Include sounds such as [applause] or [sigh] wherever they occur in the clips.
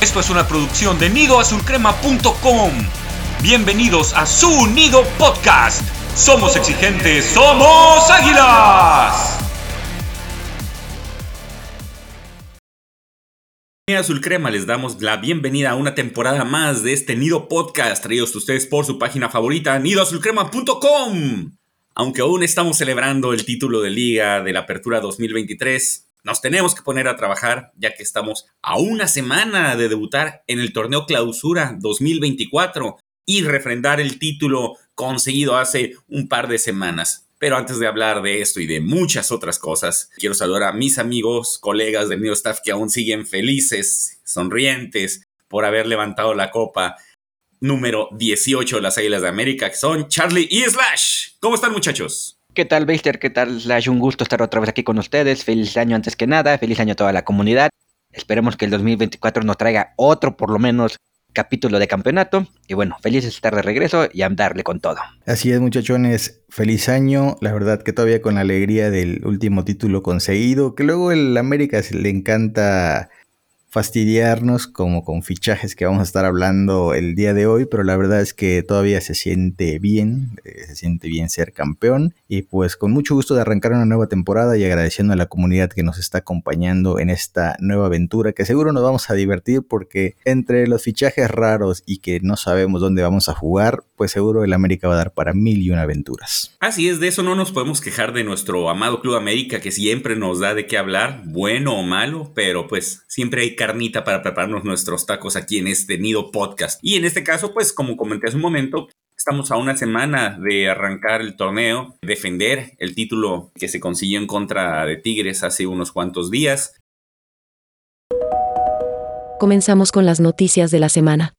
Esto es una producción de nidoazulcrema.com. Bienvenidos a su Nido Podcast. Somos exigentes, somos águilas. Azul Crema les damos la bienvenida a una temporada más de este Nido Podcast traídos a ustedes por su página favorita nidoazulcrema.com. Aunque aún estamos celebrando el título de liga de la Apertura 2023, nos tenemos que poner a trabajar ya que estamos a una semana de debutar en el torneo Clausura 2024 y refrendar el título conseguido hace un par de semanas. Pero antes de hablar de esto y de muchas otras cosas, quiero saludar a mis amigos, colegas del mío staff que aún siguen felices, sonrientes por haber levantado la copa número 18 de las Águilas de América, que son Charlie y Slash. ¿Cómo están muchachos? ¿Qué tal, Beister? ¿Qué tal, Slash? Un gusto estar otra vez aquí con ustedes. Feliz año antes que nada, feliz año a toda la comunidad. Esperemos que el 2024 nos traiga otro, por lo menos, capítulo de campeonato. Y bueno, feliz de estar de regreso y a darle con todo. Así es, muchachones. Feliz año. La verdad que todavía con la alegría del último título conseguido. Que luego el América le encanta fastidiarnos como con fichajes que vamos a estar hablando el día de hoy, pero la verdad es que todavía se siente bien, eh, se siente bien ser campeón y pues con mucho gusto de arrancar una nueva temporada y agradeciendo a la comunidad que nos está acompañando en esta nueva aventura que seguro nos vamos a divertir porque entre los fichajes raros y que no sabemos dónde vamos a jugar, pues seguro el América va a dar para mil y una aventuras. Así es, de eso no nos podemos quejar de nuestro amado Club América que siempre nos da de qué hablar, bueno o malo, pero pues siempre hay carnita para prepararnos nuestros tacos aquí en este Nido Podcast. Y en este caso, pues como comenté hace un momento, Estamos a una semana de arrancar el torneo, defender el título que se consiguió en contra de Tigres hace unos cuantos días. Comenzamos con las noticias de la semana.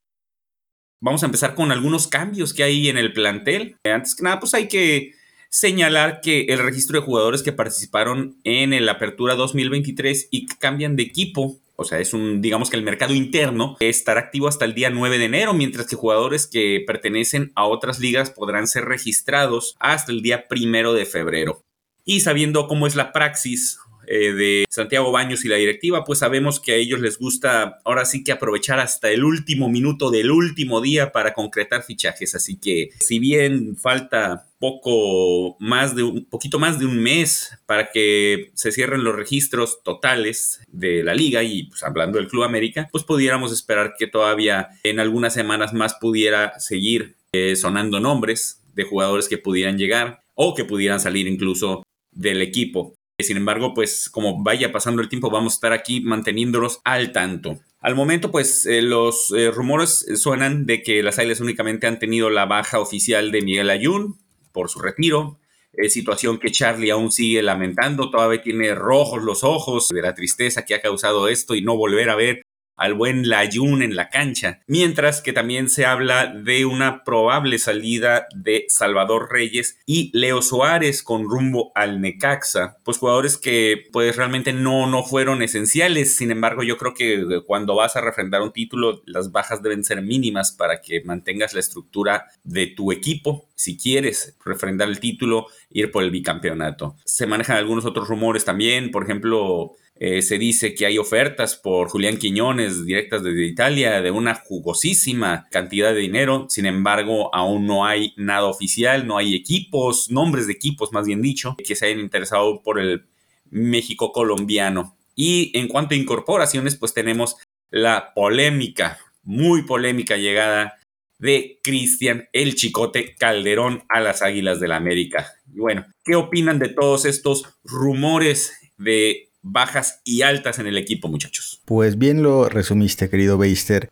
Vamos a empezar con algunos cambios que hay en el plantel. Antes que nada, pues hay que señalar que el registro de jugadores que participaron en el Apertura 2023 y que cambian de equipo o sea, es un, digamos que el mercado interno estará activo hasta el día 9 de enero, mientras que jugadores que pertenecen a otras ligas podrán ser registrados hasta el día primero de febrero. Y sabiendo cómo es la praxis eh, de Santiago Baños y la directiva, pues sabemos que a ellos les gusta ahora sí que aprovechar hasta el último minuto del último día para concretar fichajes. Así que si bien falta poco más de un poquito más de un mes para que se cierren los registros totales de la liga y pues hablando del Club América, pues pudiéramos esperar que todavía en algunas semanas más pudiera seguir eh, sonando nombres de jugadores que pudieran llegar o que pudieran salir incluso del equipo. Sin embargo, pues como vaya pasando el tiempo, vamos a estar aquí manteniéndolos al tanto. Al momento, pues eh, los eh, rumores suenan de que las Águilas únicamente han tenido la baja oficial de Miguel Ayun, por su retiro. situación que Charlie aún sigue lamentando, todavía tiene rojos los ojos de la tristeza que ha causado esto y no volver a ver al buen Layun en la cancha, mientras que también se habla de una probable salida de Salvador Reyes y Leo Suárez con rumbo al Necaxa, pues jugadores que pues realmente no, no fueron esenciales, sin embargo yo creo que cuando vas a refrendar un título las bajas deben ser mínimas para que mantengas la estructura de tu equipo, si quieres refrendar el título, ir por el bicampeonato. Se manejan algunos otros rumores también, por ejemplo, eh, se dice que hay ofertas por Julián Quiñones directas desde Italia de una jugosísima cantidad de dinero. Sin embargo, aún no hay nada oficial, no hay equipos, nombres de equipos más bien dicho, que se hayan interesado por el México colombiano. Y en cuanto a incorporaciones, pues tenemos la polémica, muy polémica llegada de Cristian el Chicote Calderón a las Águilas del la América. Y bueno, ¿qué opinan de todos estos rumores de bajas y altas en el equipo, muchachos. Pues bien lo resumiste, querido Beister.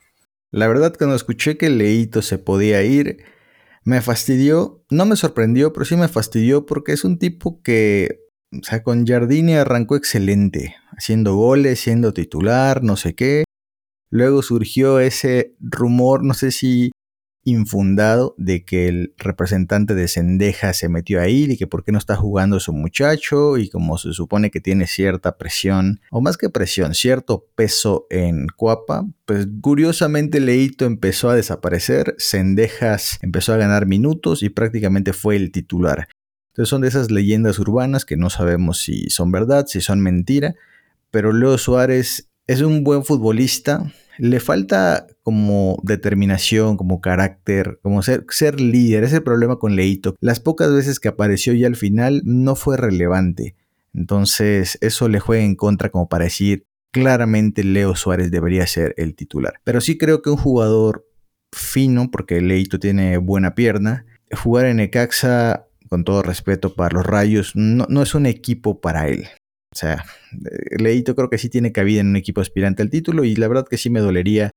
La verdad, cuando escuché que Leito se podía ir, me fastidió. No me sorprendió, pero sí me fastidió porque es un tipo que, o sea, con Jardini arrancó excelente, haciendo goles, siendo titular, no sé qué. Luego surgió ese rumor, no sé si infundado de que el representante de Sendeja se metió ahí y que por qué no está jugando su muchacho y como se supone que tiene cierta presión, o más que presión, cierto peso en Cuapa, pues curiosamente Leito empezó a desaparecer, Sendejas empezó a ganar minutos y prácticamente fue el titular. Entonces son de esas leyendas urbanas que no sabemos si son verdad, si son mentira, pero Leo Suárez es un buen futbolista, le falta como determinación, como carácter, como ser, ser líder. Ese es el problema con Leito. Las pocas veces que apareció ya al final no fue relevante. Entonces eso le juega en contra como para decir claramente Leo Suárez debería ser el titular. Pero sí creo que un jugador fino, porque Leito tiene buena pierna, jugar en Ecaxa, con todo respeto para los Rayos, no es un equipo para él. O sea, Leito creo que sí tiene cabida en un equipo aspirante al título y la verdad que sí me dolería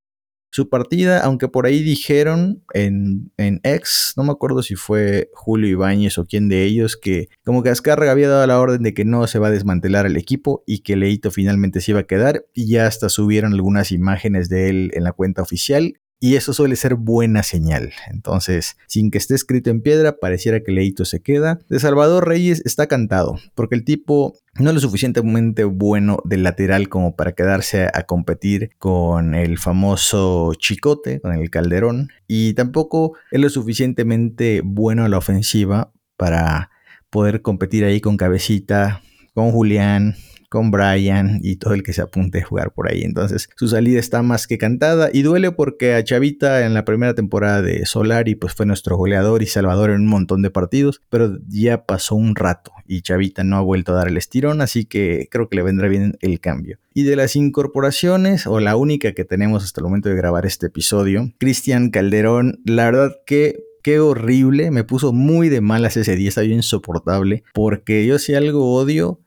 su partida, aunque por ahí dijeron en, en X, no me acuerdo si fue Julio Ibáñez o quién de ellos, que como que Azcárraga había dado la orden de que no se va a desmantelar el equipo y que Leito finalmente se iba a quedar y ya hasta subieron algunas imágenes de él en la cuenta oficial y eso suele ser buena señal. Entonces, sin que esté escrito en piedra, pareciera que Leito se queda. De Salvador Reyes está cantado, porque el tipo no es lo suficientemente bueno del lateral como para quedarse a, competir con el famoso Chicote, con el Calderón, y tampoco es lo suficientemente bueno a la ofensiva para poder competir ahí con Cabecita, con Julián, con Brian y todo el que se apunte a jugar por ahí. Entonces su salida está más que cantada y duele porque a Chavita en la primera temporada de Solari pues fue nuestro goleador y salvador en un montón de partidos, pero ya pasó un rato y Chavita no ha vuelto a dar el estirón, así que creo que le vendrá bien el cambio. Y de las incorporaciones, o la única que tenemos hasta el momento de grabar este episodio, Cristian Calderón, la verdad que Qué horrible, me puso muy de malas ese día, está insoportable, porque yo si algo odio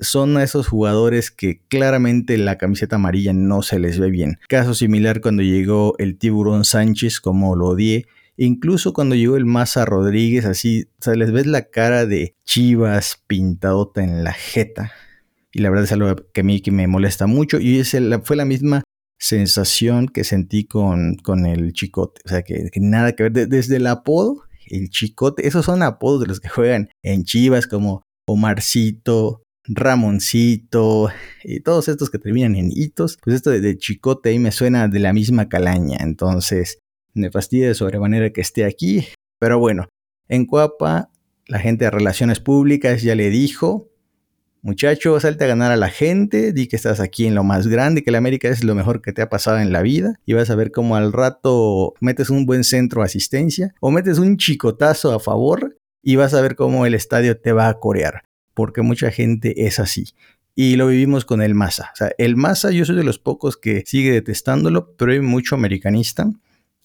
son a esos jugadores que claramente la camiseta amarilla no se les ve bien. Caso similar cuando llegó el tiburón Sánchez, como lo odié. Incluso cuando llegó el Maza Rodríguez, así, o sea, les ves la cara de chivas pintadota en la jeta. Y la verdad es algo que a mí que me molesta mucho. Y fue la misma sensación que sentí con, con el chicote. O sea, que, nada que ver. desde el apodo, el chicote, esos son apodos de los que juegan en chivas como Omarcito, Ramoncito y todos estos que terminan en hitos, pues esto de, chicote ahí me suena de la misma calaña, entonces me fastidia de sobremanera que esté aquí, pero bueno, en Cuapa la gente de relaciones públicas ya le dijo, muchacho, salte a ganar a la gente, di que estás aquí en lo más grande, que la América es lo mejor que te ha pasado en la vida y vas a ver cómo al rato metes un buen centro de asistencia o metes un chicotazo a favor y vas a ver cómo el estadio te va a corear porque mucha gente es así. Y lo vivimos con el Massa. O sea, el Massa yo soy de los pocos que sigue detestándolo, pero hay mucho americanista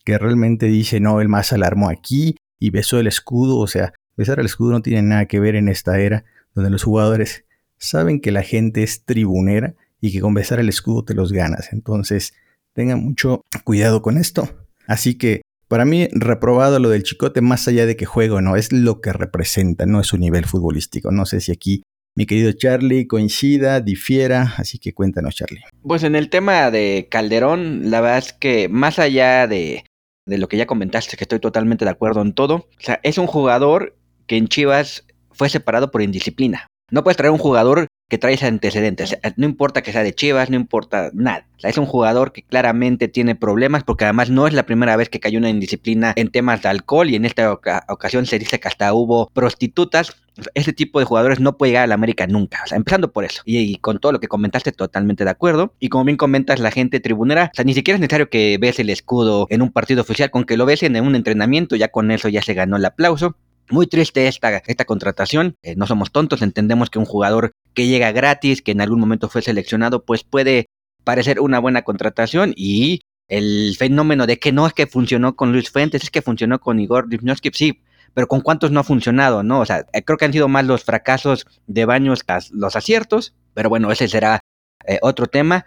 que realmente dice, no, el Massa la armó aquí y besó el escudo. O sea, besar el escudo no tiene nada que ver en esta era donde los jugadores saben que la gente es tribunera y que con besar el escudo te los ganas. Entonces, tengan mucho cuidado con esto. Así que para mí, reprobado lo del chicote, más allá de que juego, no, es lo que representa, no es su nivel futbolístico. No sé si aquí mi querido Charlie coincida, difiera, así que cuéntanos, Charlie. Pues en el tema de Calderón, la verdad es que más allá de, de lo que ya comentaste, que estoy totalmente de acuerdo en todo, o sea, es un jugador que en Chivas fue separado por indisciplina. No puedes traer un jugador que trae antecedentes. No importa que sea de Chivas, no importa nada. es un jugador que claramente tiene problemas porque además no es la primera vez que cayó una indisciplina en temas de alcohol y en esta ocasión se dice que hasta hubo prostitutas. Ese tipo de jugadores no puede llegar a la América nunca. Empezando por eso. Y, con todo lo que comentaste, totalmente de acuerdo. Y como bien comentas, la gente tribunera, o sea, ni siquiera es necesario que ves el escudo en un partido oficial, con que lo ves en un entrenamiento, ya con eso ya se ganó el aplauso. Muy triste esta, esta contratación. Eh, no somos tontos, entendemos que un jugador que llega gratis, que en algún momento fue seleccionado, pues puede parecer una buena contratación y el fenómeno de que no es que funcionó con Luis Fuentes, es que funcionó con Igor Divnowski, sí, pero con cuántos no ha funcionado, ¿no? O sea, eh, creo que han sido más los fracasos de Baños que los aciertos, pero bueno, ese será eh, otro tema.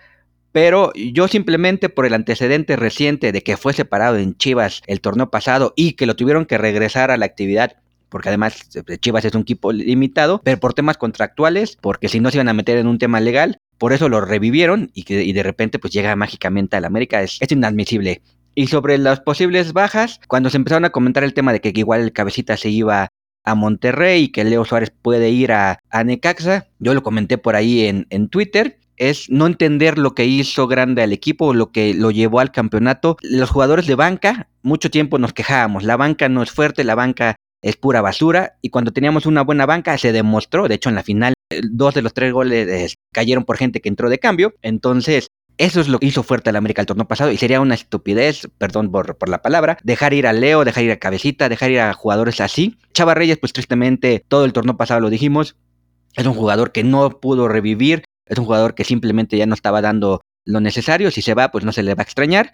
Pero yo simplemente por el antecedente reciente de que fue separado en Chivas el torneo pasado y que lo tuvieron que regresar a la actividad porque además eh, Chivas es un equipo limitado, pero por temas contractuales, porque si no se iban a meter en un tema legal, por eso lo revivieron y, que, de repente pues llega mágicamente al América, es, es inadmisible. Y sobre las posibles bajas, cuando se empezaron a comentar el tema de que igual el cabecita se iba a Monterrey y que Leo Suárez puede ir a, a Necaxa, yo lo comenté por ahí en, en Twitter, es no entender lo que hizo grande al equipo, lo que lo llevó al campeonato. Los jugadores de banca, mucho tiempo nos quejábamos, la banca no es fuerte, la banca es pura basura. Y cuando teníamos una buena banca se demostró, de hecho en la final, dos de los tres goles eh, cayeron por gente que entró de cambio. Entonces, Eso es lo que hizo fuerte al América el torneo pasado y sería una estupidez, perdón por, por, la palabra, dejar ir a Leo, dejar ir a Cabecita, dejar ir a jugadores así. Chava Reyes, pues tristemente, todo el torneo pasado lo dijimos, es un jugador que no pudo revivir, es un jugador que simplemente ya no estaba dando lo necesario, si se va, pues no se le va a extrañar.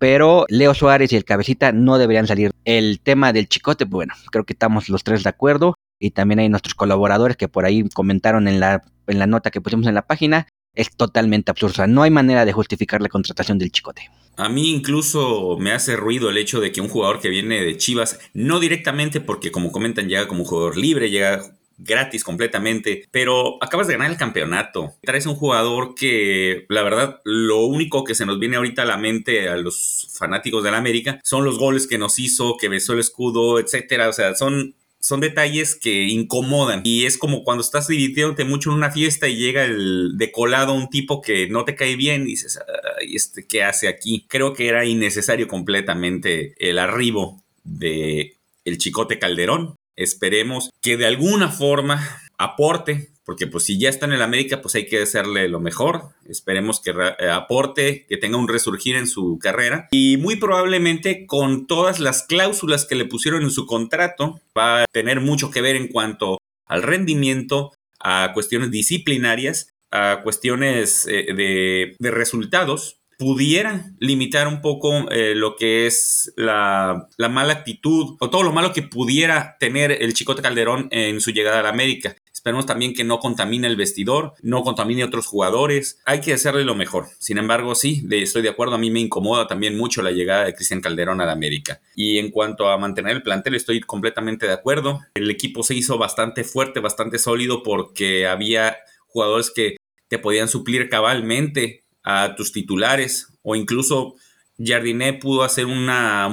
Pero Leo Suárez y el Cabecita no deberían salir. El tema del chicote, pues bueno, creo que estamos los tres de acuerdo. Y también hay nuestros colaboradores que por ahí comentaron en la, en la nota que pusimos en la página es totalmente absurdo. no hay manera de justificar la contratación del Chicote. A mí incluso me hace ruido el hecho de que un jugador que viene de Chivas, no directamente porque como comentan llega como jugador libre, llega gratis completamente, pero acabas de ganar el campeonato. Traes un jugador que, la verdad, lo único que se nos viene ahorita a la mente a los fanáticos del América son los goles que nos hizo, que besó el escudo, etcétera. O sea, son son detalles que incomodan. Y es como cuando estás divirtiéndote mucho en una fiesta y llega el decolado un tipo que no te cae bien y dices, Ay, este, ¿qué hace aquí? Creo que era innecesario completamente el arribo de el Chicote Calderón. Esperemos que de alguna forma aporte porque pues si ya está en el América, pues hay que hacerle lo mejor. Esperemos que eh, aporte, que tenga un resurgir en su carrera. Y muy probablemente con todas las cláusulas que le pusieron en su contrato, va a tener mucho que ver en cuanto al rendimiento, a cuestiones disciplinarias, a cuestiones eh, de, resultados, pudiera limitar un poco eh, lo que es la, la, mala actitud o todo lo malo que pudiera tener el Chicote Calderón en su llegada a la América. Esperemos también que no contamine el vestidor, no contamine otros jugadores. Hay que hacerle lo mejor. Sin embargo, sí, estoy de acuerdo. A mí me incomoda también mucho la llegada de Cristian Calderón a la América. Y en cuanto a mantener el plantel, estoy completamente de acuerdo. El equipo se hizo bastante fuerte, bastante sólido porque había jugadores que te podían suplir cabalmente a tus titulares o incluso Jardiné pudo hacer un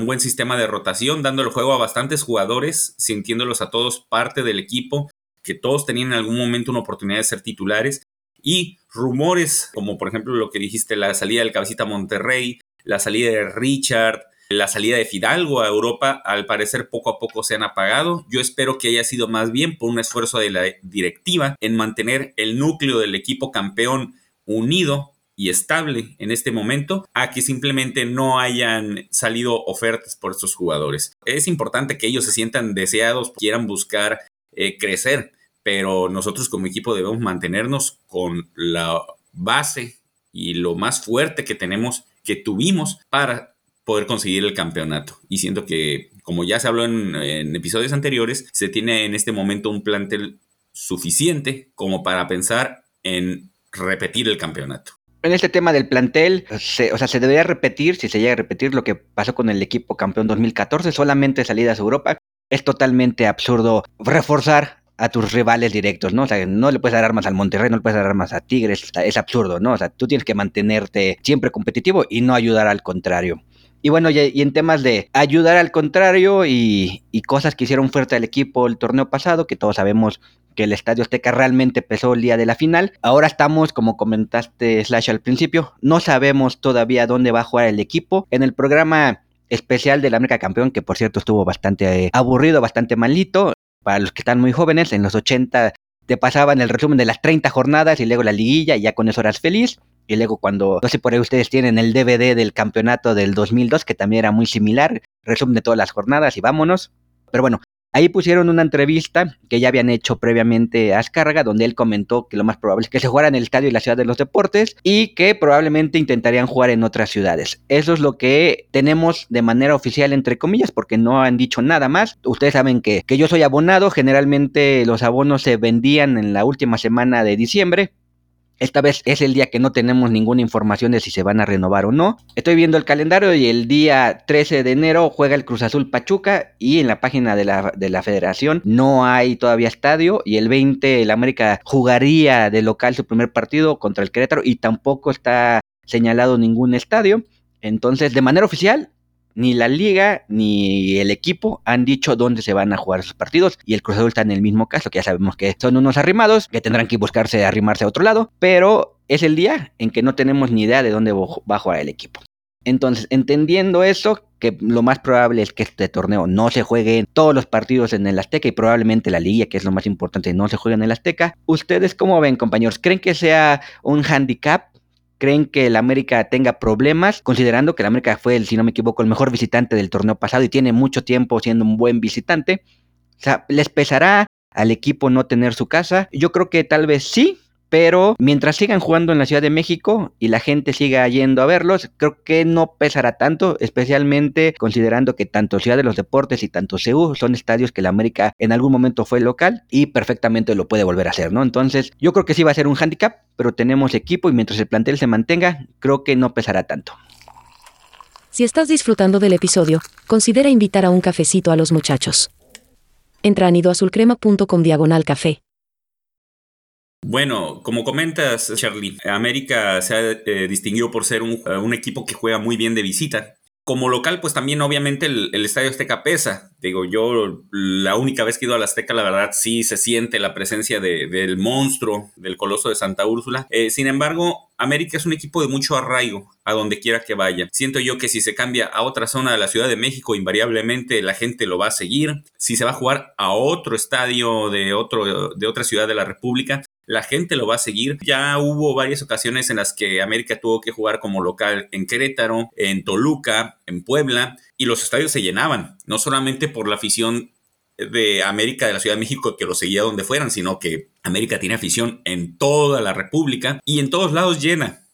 buen sistema de rotación, dando el juego a bastantes jugadores, sintiéndolos a todos parte del equipo que todos tenían en algún momento una oportunidad de ser titulares y rumores como por ejemplo lo que dijiste, la salida del cabecita Monterrey, la salida de Richard, la salida de Fidalgo a Europa, al parecer poco a poco se han apagado. Yo espero que haya sido más bien por un esfuerzo de la directiva en mantener el núcleo del equipo campeón unido y estable en este momento a que simplemente no hayan salido ofertas por estos jugadores. Es importante que ellos se sientan deseados, quieran buscar eh, crecer pero nosotros como equipo debemos mantenernos con la base y lo más fuerte que tenemos, que tuvimos para poder conseguir el campeonato. Y siento que, como ya se habló en, episodios anteriores, se tiene en este momento un plantel suficiente como para pensar en repetir el campeonato. En este tema del plantel, o sea, se debería repetir, si se llega a repetir lo que pasó con el equipo campeón 2014, solamente salidas a Europa. Es totalmente absurdo reforzar a tus rivales directos, ¿no? O sea, no le puedes dar armas al Monterrey, no le puedes dar armas a Tigres, es absurdo, ¿no? O sea, tú tienes que mantenerte siempre competitivo y no ayudar al contrario. Y bueno, y, en temas de ayudar al contrario y, cosas que hicieron fuerte al equipo el torneo pasado, que todos sabemos que el Estadio Azteca realmente pesó el día de la final. Ahora estamos, como comentaste Slash al principio, no sabemos todavía dónde va a jugar el equipo. En el programa especial de la América Campeón, que por cierto estuvo bastante eh, aburrido, bastante malito, para los que están muy jóvenes, en los 80 te pasaban el resumen de las 30 jornadas y luego la liguilla y ya con eso eras feliz. Y luego cuando, no sé por ahí ustedes tienen el DVD del campeonato del 2002, que también era muy similar, resumen de todas las jornadas y vámonos. Pero bueno, Ahí pusieron una entrevista que ya habían hecho previamente a Azcárraga, donde él comentó que lo más probable es que se jugara en el estadio y la ciudad de los deportes y que probablemente intentarían jugar en otras ciudades. Eso es lo que tenemos de manera oficial, entre comillas, porque no han dicho nada más. Ustedes saben que, que yo soy abonado, generalmente los abonos se vendían en la última semana de diciembre, esta vez es el día que no tenemos ninguna información de si se van a renovar o no. Estoy viendo el calendario y el día 13 de enero juega el Cruz Azul Pachuca y en la página de la, de la federación no hay todavía estadio y el 20 el América jugaría de local su primer partido contra el Querétaro y tampoco está señalado ningún estadio. Entonces, de manera oficial, ni la liga ni el equipo han dicho dónde se van a jugar sus partidos y el Cruz está en el mismo caso, que ya sabemos que son unos arrimados, que tendrán que buscarse arrimarse a otro lado, pero es el día en que no tenemos ni idea de dónde va a jugar el equipo. Entonces, entendiendo eso, que lo más probable es que este torneo no se juegue todos los partidos en el Azteca y probablemente la liga, que es lo más importante, no se juegue en el Azteca. ¿Ustedes cómo ven, compañeros? ¿Creen que sea un handicap ¿Creen que el América tenga problemas? Considerando que el América fue, si no me equivoco, el mejor visitante del torneo pasado y tiene mucho tiempo siendo un buen visitante. O sea, ¿les pesará al equipo no tener su casa? Yo creo que tal vez sí, pero mientras sigan jugando en la Ciudad de México y la gente siga yendo a verlos, creo que no pesará tanto, especialmente considerando que tanto Ciudad de los Deportes y tanto CEU son estadios que la América en algún momento fue local y perfectamente lo puede volver a hacer, ¿no? Entonces, yo creo que sí va a ser un handicap, pero tenemos equipo y mientras el plantel se mantenga, creo que no pesará tanto. Si estás disfrutando del episodio, considera invitar a un cafecito a los muchachos. Entra a nidoazulcrema.com diagonal café. Bueno, como comentas, Charlie, América se ha eh, distinguido por ser un, un, equipo que juega muy bien de visita. Como local, pues también obviamente el, Estadio Azteca pesa. Digo, yo la única vez que he ido al Azteca, la verdad sí se siente la presencia de, del monstruo, del coloso de Santa Úrsula. Eh, sin embargo, América es un equipo de mucho arraigo a donde quiera que vaya. Siento yo que si se cambia a otra zona de la Ciudad de México, invariablemente la gente lo va a seguir. Si se va a jugar a otro estadio de, otro, de otra ciudad de la República, la gente lo va a seguir. Ya hubo varias ocasiones en las que América tuvo que jugar como local en Querétaro, en Toluca, en Puebla, y los estadios se llenaban, no solamente por la afición de América de la Ciudad de México que lo seguía donde fueran, sino que América tiene afición en toda la República y en todos lados llena.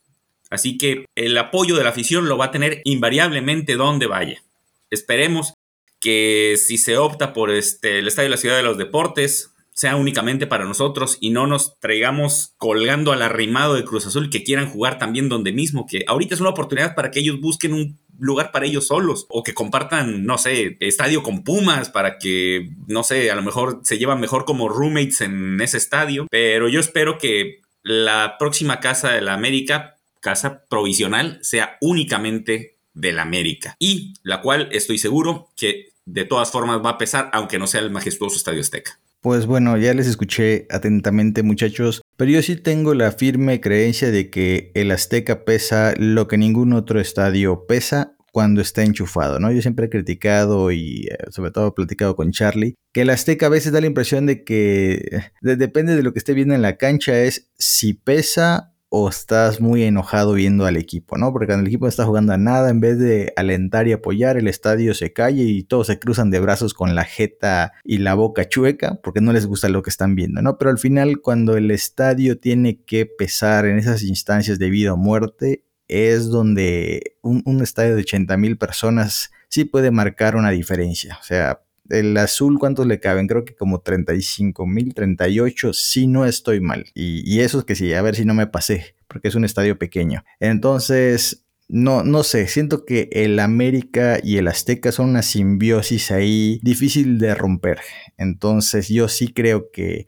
Así que el apoyo de la afición lo va a tener invariablemente donde vaya. Esperemos que si se opta por este, el Estadio de la Ciudad de los Deportes, sea únicamente para nosotros y no nos traigamos colgando al arrimado de Cruz Azul que quieran jugar también donde mismo, que ahorita es una oportunidad para que ellos busquen un lugar para ellos solos o que compartan, no sé, estadio con Pumas para que, no sé, a lo mejor se llevan mejor como roommates en ese estadio, pero yo espero que la próxima casa de la América, casa provisional, sea únicamente de la América y la cual estoy seguro que de todas formas va a pesar aunque no sea el majestuoso Estadio Azteca. Pues bueno, ya les escuché atentamente muchachos, pero yo sí tengo la firme creencia de que el Azteca pesa lo que ningún otro estadio pesa cuando está enchufado, ¿no? Yo siempre he criticado y eh, sobre todo he platicado con Charlie, que el Azteca a veces da la impresión de que depende de lo que esté viendo en la cancha es si pesa o estás muy enojado viendo al equipo, ¿no? Porque cuando el equipo está jugando a nada, en vez de alentar y apoyar, el estadio se calle y todos se cruzan de brazos con la jeta y la boca chueca, porque no les gusta lo que están viendo, ¿no? Pero al final, cuando el estadio tiene que pesar en esas instancias de vida o muerte, es donde un, un estadio de 80 mil personas sí puede marcar una diferencia. O sea, el azul, ¿cuántos le caben? Creo que como 35 mil, 38, si no estoy mal. Y, y eso es que sí, a ver si no me pasé, porque es un estadio pequeño. Entonces, no, no sé, siento que el América y el Azteca son una simbiosis ahí difícil de romper. Entonces, yo sí creo que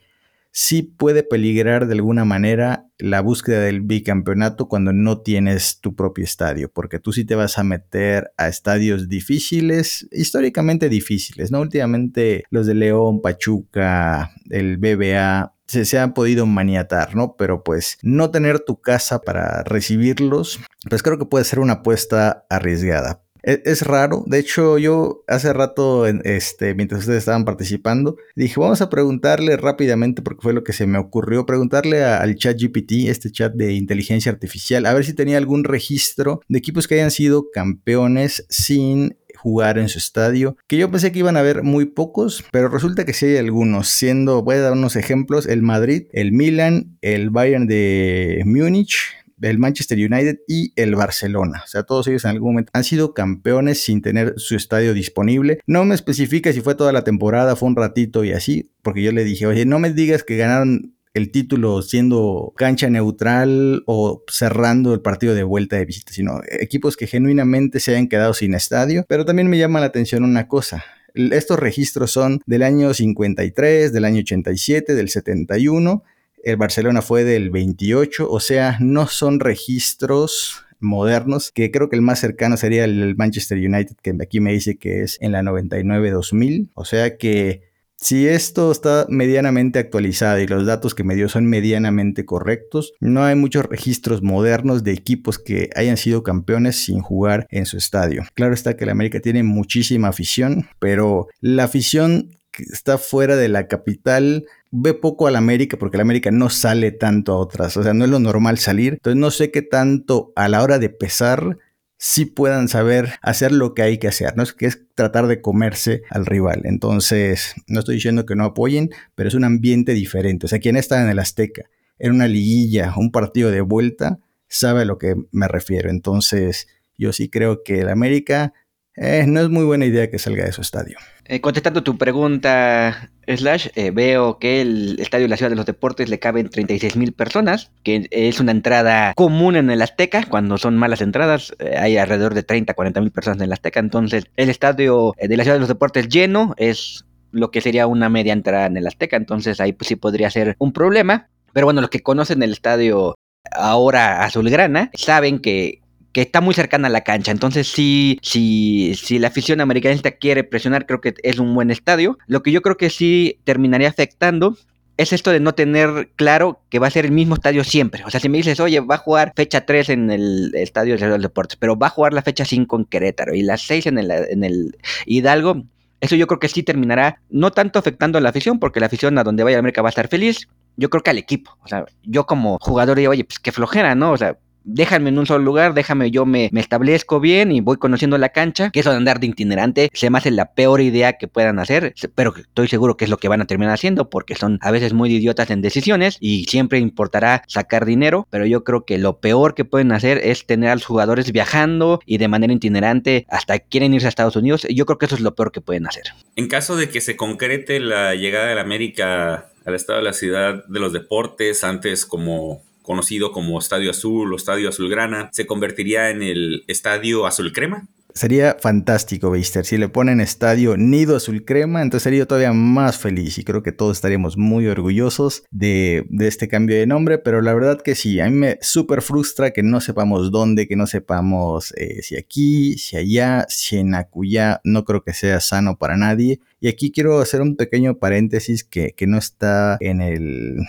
sí puede peligrar de alguna manera la búsqueda del bicampeonato cuando no tienes tu propio estadio, porque tú sí te vas a meter a estadios difíciles, históricamente difíciles, ¿no? Últimamente los de León, Pachuca, el BBA, se, se, han podido maniatar, ¿no? Pero pues no tener tu casa para recibirlos, pues creo que puede ser una apuesta arriesgada. Es, es, raro. De hecho, yo hace rato, este, mientras ustedes estaban participando, dije, vamos a preguntarle rápidamente, porque fue lo que se me ocurrió, preguntarle al chat GPT, este chat de inteligencia artificial, a ver si tenía algún registro de equipos que hayan sido campeones sin jugar en su estadio, que yo pensé que iban a haber muy pocos, pero resulta que sí hay algunos, siendo, voy a dar unos ejemplos, el Madrid, el Milan, el Bayern de Múnich, el Manchester United y el Barcelona. O sea, todos ellos en algún momento han sido campeones sin tener su estadio disponible. No me especifica si fue toda la temporada, fue un ratito y así, porque yo le dije, oye, no me digas que ganaron el título siendo cancha neutral o cerrando el partido de vuelta de visita, sino equipos que genuinamente se hayan quedado sin estadio. Pero también me llama la atención una cosa. Estos registros son del año 53, del año 87, del 71 el Barcelona fue del 28, o sea, no son registros modernos, que creo que el más cercano sería el Manchester United, que aquí me dice que es en la 99-2000, o sea que si esto está medianamente actualizado y los datos que me dio son medianamente correctos, no hay muchos registros modernos de equipos que hayan sido campeones sin jugar en su estadio. Claro está que la América tiene muchísima afición, pero la afición está fuera de la capital ve poco a la América porque la América no sale tanto a otras, o sea, no es lo normal salir. Entonces no sé qué tanto a la hora de pesar sí puedan saber hacer lo que hay que hacer, ¿no? Es que es tratar de comerse al rival. Entonces, no estoy diciendo que no apoyen, pero es un ambiente diferente. O sea, quien está en el Azteca, en una liguilla, un partido de vuelta, sabe a lo que me refiero. Entonces, yo sí creo que el América eh, no es muy buena idea que salga de su estadio. Eh, contestando tu pregunta, Slash, eh, veo que el Estadio de la Ciudad de los Deportes le caben 36 mil personas, que es una entrada común en el Azteca, cuando son malas entradas, hay alrededor de 30, 40 mil personas en el Azteca, entonces el Estadio de la Ciudad de los Deportes lleno es lo que sería una media entrada en el Azteca, entonces ahí pues, sí podría ser un problema, pero bueno, los que conocen el estadio ahora azulgrana saben que que está muy cercana a la cancha. Entonces, si, si, si la afición americanista quiere presionar, creo que es un buen estadio. Lo que yo creo que sí terminaría afectando es esto de no tener claro que va a ser el mismo estadio siempre. O sea, si me dices, oye, va a jugar fecha 3 en el estadio de los Deportes, pero va a jugar la fecha 5 en Querétaro y la 6 en el, en el Hidalgo, eso yo creo que sí terminará no tanto afectando a la afición, porque la afición a donde vaya América va a estar feliz. Yo creo que al equipo. O sea, yo como jugador digo, oye, pues qué flojera, ¿no? O sea, déjame en un solo lugar, déjame yo me, establezco bien y voy conociendo la cancha, que eso de andar de itinerante se me hace la peor idea que puedan hacer, pero estoy seguro que es lo que van a terminar haciendo porque son a veces muy idiotas en decisiones y siempre importará sacar dinero, pero yo creo que lo peor que pueden hacer es tener a los jugadores viajando y de manera itinerante hasta quieren irse a Estados Unidos, yo creo que eso es lo peor que pueden hacer. En caso de que se concrete la llegada de la América al estado de la ciudad de los deportes, antes como conocido como Estadio Azul o Estadio Azulgrana, se convertiría en el Estadio Azul Crema. Sería fantástico, Beister. Si le ponen estadio Nido Azul Crema, entonces sería todavía más feliz y creo que todos estaríamos muy orgullosos de, este cambio de nombre, pero la verdad que sí, a mí me súper frustra que no sepamos dónde, que no sepamos eh, si aquí, si allá, si en Acuyá, no creo que sea sano para nadie. Y aquí quiero hacer un pequeño paréntesis que, que no está en el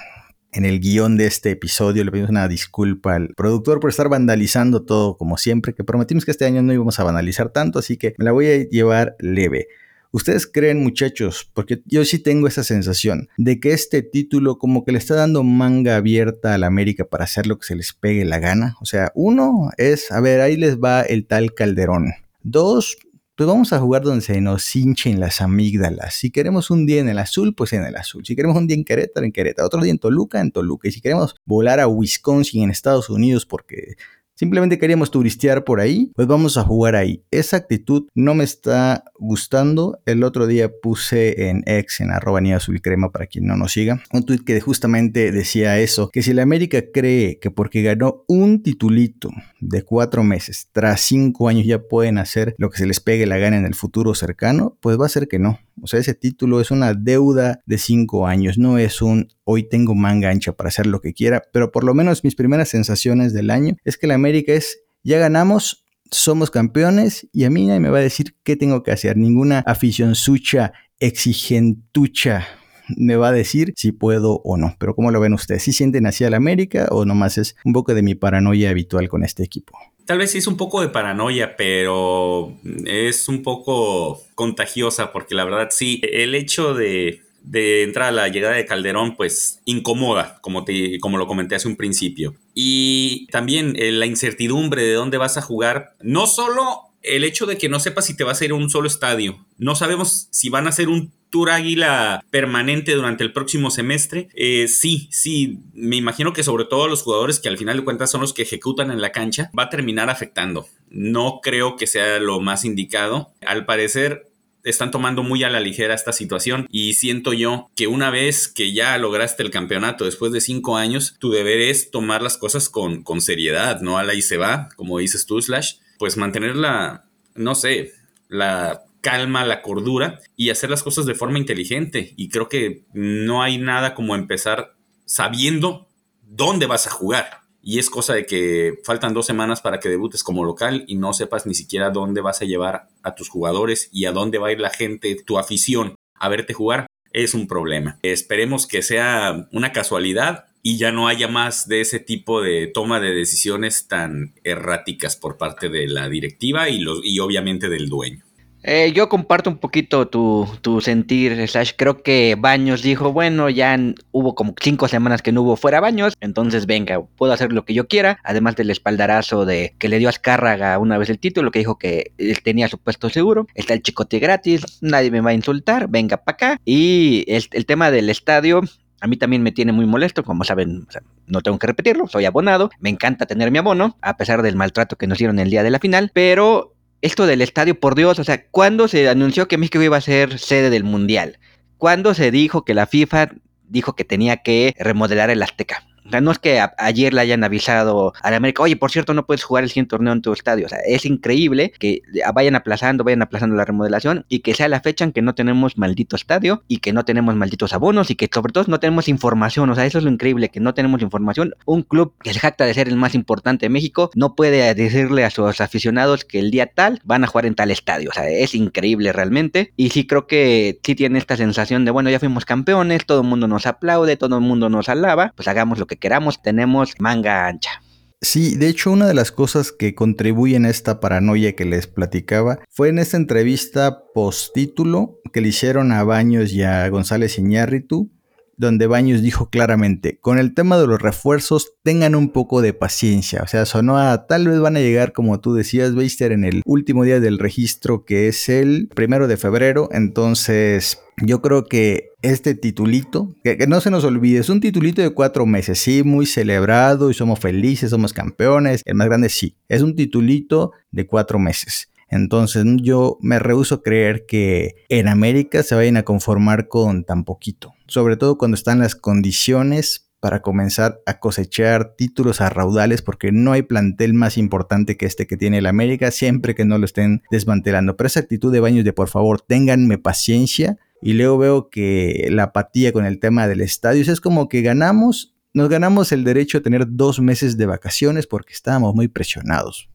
en el guion de este episodio. Le pedimos una disculpa al productor por estar vandalizando todo como siempre, que prometimos que este año no íbamos a vandalizar tanto, así que me la voy a llevar leve. ¿Ustedes creen, muchachos? Porque yo sí tengo esa sensación de que este título como que le está dando manga abierta a la América para hacer lo que se les pegue la gana. O sea, uno es, a ver, ahí les va el tal Calderón. Dos, pues vamos a jugar donde se nos hinchen las amígdalas. Si queremos un día en el azul, pues en el azul. Si queremos un día en Querétaro, en Querétaro. Otro día en Toluca, en Toluca. Y si queremos volar a Wisconsin, en Estados Unidos, porque simplemente queríamos turistear por ahí, pues vamos a jugar ahí. Esa actitud no me está gustando. El otro día puse en X, en arroba ni azul crema para quien no nos siga, un tweet que justamente decía eso, que si la América cree que porque ganó un titulito de cuatro meses, tras cinco años ya pueden hacer lo que se les pegue la gana en el futuro cercano, pues va a ser que no. O sea, ese título es una deuda de cinco años, no es un hoy tengo manga ancha para hacer lo que quiera, pero por lo menos mis primeras sensaciones del año es que la América es, ya ganamos, somos campeones y a mí nadie me va a decir qué tengo que hacer, ninguna afición sucha, exigentucha me va a decir si puedo o no. Pero ¿cómo lo ven ustedes? ¿Si sienten así a la América o nomás es un poco de mi paranoia habitual con este equipo? Tal vez sí es un poco de paranoia, pero es un poco contagiosa porque la verdad sí, el hecho de, entrar a la llegada de Calderón pues incomoda, como, te, como lo comenté hace un principio. Y también eh, la incertidumbre de dónde vas a jugar, no solo el hecho de que no sepas si te vas a ir a un solo estadio, no sabemos si van a ser un Tour Águila permanente durante el próximo semestre. Eh, sí, sí, me imagino que sobre todo los jugadores que al final de cuentas son los que ejecutan en la cancha, va a terminar afectando. No creo que sea lo más indicado. Al parecer, están tomando muy a la ligera esta situación y siento yo que una vez que ya lograste el campeonato después de cinco años, tu deber es tomar las cosas con, con seriedad, no a la y se va, como dices tú, Slash, pues mantener la, no sé, la calma, la cordura y hacer las cosas de forma inteligente. Y creo que no hay nada como empezar sabiendo dónde vas a jugar. Y es cosa de que faltan dos semanas para que debutes como local y no sepas ni siquiera dónde vas a llevar a tus jugadores y a dónde va a ir la gente, tu afición, a verte jugar. Es un problema. Esperemos que sea una casualidad y ya no haya más de ese tipo de toma de decisiones tan erráticas por parte de la directiva y, los, y obviamente del dueño. Eh, yo comparto un poquito tu, tu sentir, Slash. Creo que Baños dijo, bueno, ya hubo como cinco semanas que no hubo fuera Baños, entonces venga, puedo hacer lo que yo quiera, además del espaldarazo de que le dio a Azcárraga una vez el título, que dijo que él tenía su puesto seguro, está el chicote gratis, nadie me va a insultar, venga para acá. Y el, el tema del estadio, a mí también me tiene muy molesto, como saben, no tengo que repetirlo, soy abonado, me encanta tener mi abono, a pesar del maltrato que nos dieron el día de la final, pero esto del estadio, por Dios, o sea, ¿cuándo se anunció que México iba a ser sede del Mundial? ¿Cuándo se dijo que la FIFA dijo que tenía que remodelar el Azteca? O sea, no es que ayer le hayan avisado a la América, oye, por cierto, no puedes jugar el siguiente torneo en tu estadio. O sea, es increíble que vayan aplazando, vayan aplazando la remodelación y que sea la fecha en que no tenemos maldito estadio y que no tenemos malditos abonos y que sobre todo no tenemos información. O sea, eso es lo increíble, que no tenemos información. Un club que se jacta de ser el más importante de México no puede decirle a sus aficionados que el día tal van a jugar en tal estadio. O sea, es increíble realmente. Y sí creo que sí tiene esta sensación de, bueno, ya fuimos campeones, todo el mundo nos aplaude, todo el mundo nos alaba, pues hagamos lo que queramos, tenemos manga ancha. Sí, de hecho una de las cosas que contribuyen a esta paranoia que les platicaba fue en esta entrevista post título que le hicieron a Baños y a González Iñárritu, donde Baños dijo claramente, con el tema de los refuerzos tengan un poco de paciencia, o sea, sonó a tal vez van a llegar como tú decías, Beister, en el último día del registro que es el primero de febrero, entonces yo creo que este titulito, que, que, no se nos olvide, es un titulito de cuatro meses, sí, muy celebrado y somos felices, somos campeones, el más grande sí, es un titulito de cuatro meses. Entonces yo me rehuso a creer que en América se vayan a conformar con tan poquito, sobre todo cuando están las condiciones para comenzar a cosechar títulos a raudales porque no hay plantel más importante que este que tiene el América siempre que no lo estén desmantelando. Pero esa actitud de baños de por favor, ténganme paciencia, y luego veo que la apatía con el tema del estadio es como que ganamos, nos ganamos el derecho a tener dos meses de vacaciones porque estábamos muy presionados.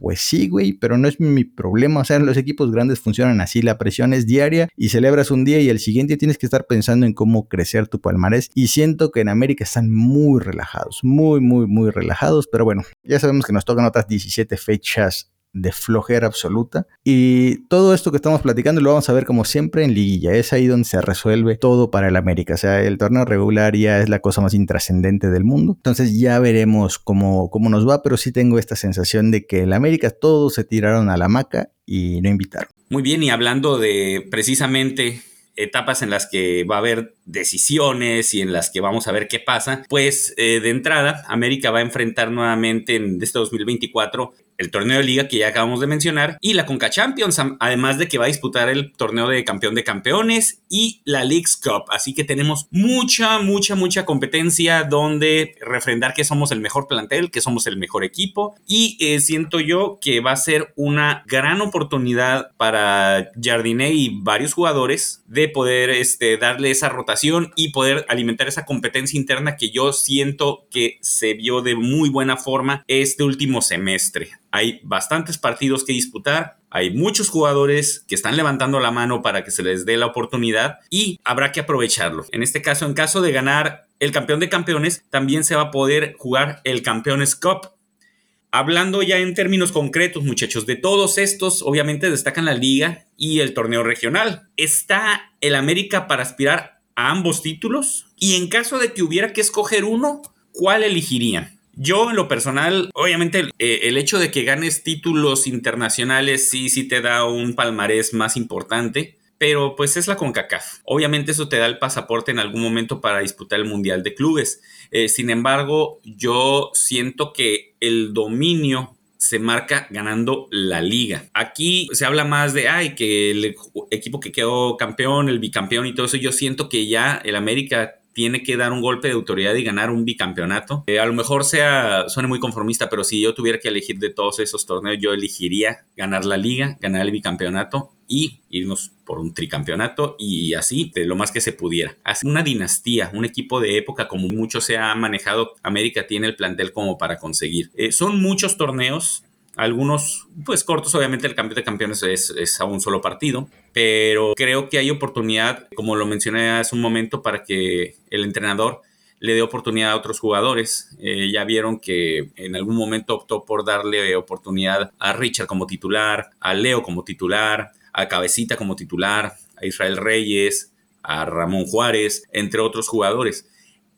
Pues sí, güey, pero no es mi problema. O sea, los equipos grandes funcionan así. La presión es diaria y celebras un día y el siguiente tienes que estar pensando en cómo crecer tu palmarés. Y siento que en América están muy relajados, muy, muy, muy relajados. Pero bueno, ya sabemos que nos tocan otras 17 fechas de flojera absoluta. Y todo esto que estamos platicando lo vamos a ver como siempre en liguilla. Es ahí donde se resuelve todo para el América. O sea, el torneo regular ya es la cosa más intrascendente del mundo. Entonces ya veremos cómo, cómo nos va, pero sí tengo esta sensación de que el América todos se tiraron a la maca y no invitaron. Muy bien, y hablando de precisamente etapas en las que va a haber decisiones y en las que vamos a ver qué pasa, pues eh, de entrada América va a enfrentar nuevamente en este 2024 el torneo de liga que ya acabamos de mencionar y la Conca Champions, además de que va a disputar el torneo de campeón de campeones y la Leagues Cup. Así que tenemos mucha, mucha, mucha competencia donde refrendar que somos el mejor plantel, que somos el mejor equipo y eh, siento yo que va a ser una gran oportunidad para Jardiné y varios jugadores de poder este, darle esa rotación y poder alimentar esa competencia interna que yo siento que se vio de muy buena forma este último semestre. Hay bastantes partidos que disputar, hay muchos jugadores que están levantando la mano para que se les dé la oportunidad y habrá que aprovecharlo. En este caso, en caso de ganar el campeón de campeones, también se va a poder jugar el Campeones Cup. Hablando ya en términos concretos, muchachos, de todos estos, obviamente destacan la liga y el torneo regional. ¿Está el América para aspirar a ambos títulos? Y en caso de que hubiera que escoger uno, ¿cuál elegirían? Yo en lo personal, obviamente eh, el hecho de que ganes títulos internacionales sí, sí te da un palmarés más importante, pero pues es la CONCACAF. Obviamente eso te da el pasaporte en algún momento para disputar el Mundial de Clubes. Eh, sin embargo, yo siento que el dominio se marca ganando la liga. Aquí se habla más de, ay, que el equipo que quedó campeón, el bicampeón y todo eso, yo siento que ya el América tiene que dar un golpe de autoridad y ganar un bicampeonato. Eh, a lo mejor sea, suene muy conformista, pero si yo tuviera que elegir de todos esos torneos, yo elegiría ganar la liga, ganar el bicampeonato y irnos por un tricampeonato y así de lo más que se pudiera. Hacer una dinastía, un equipo de época como mucho se ha manejado, América tiene el plantel como para conseguir. Eh, son muchos torneos, algunos, pues cortos, obviamente el cambio de campeones es, a un solo partido, pero creo que hay oportunidad, como lo mencioné hace un momento, para que el entrenador le dé oportunidad a otros jugadores. Eh, ya vieron que en algún momento optó por darle oportunidad a Richard como titular, a Leo como titular, a Cabecita como titular, a Israel Reyes, a Ramón Juárez, entre otros jugadores.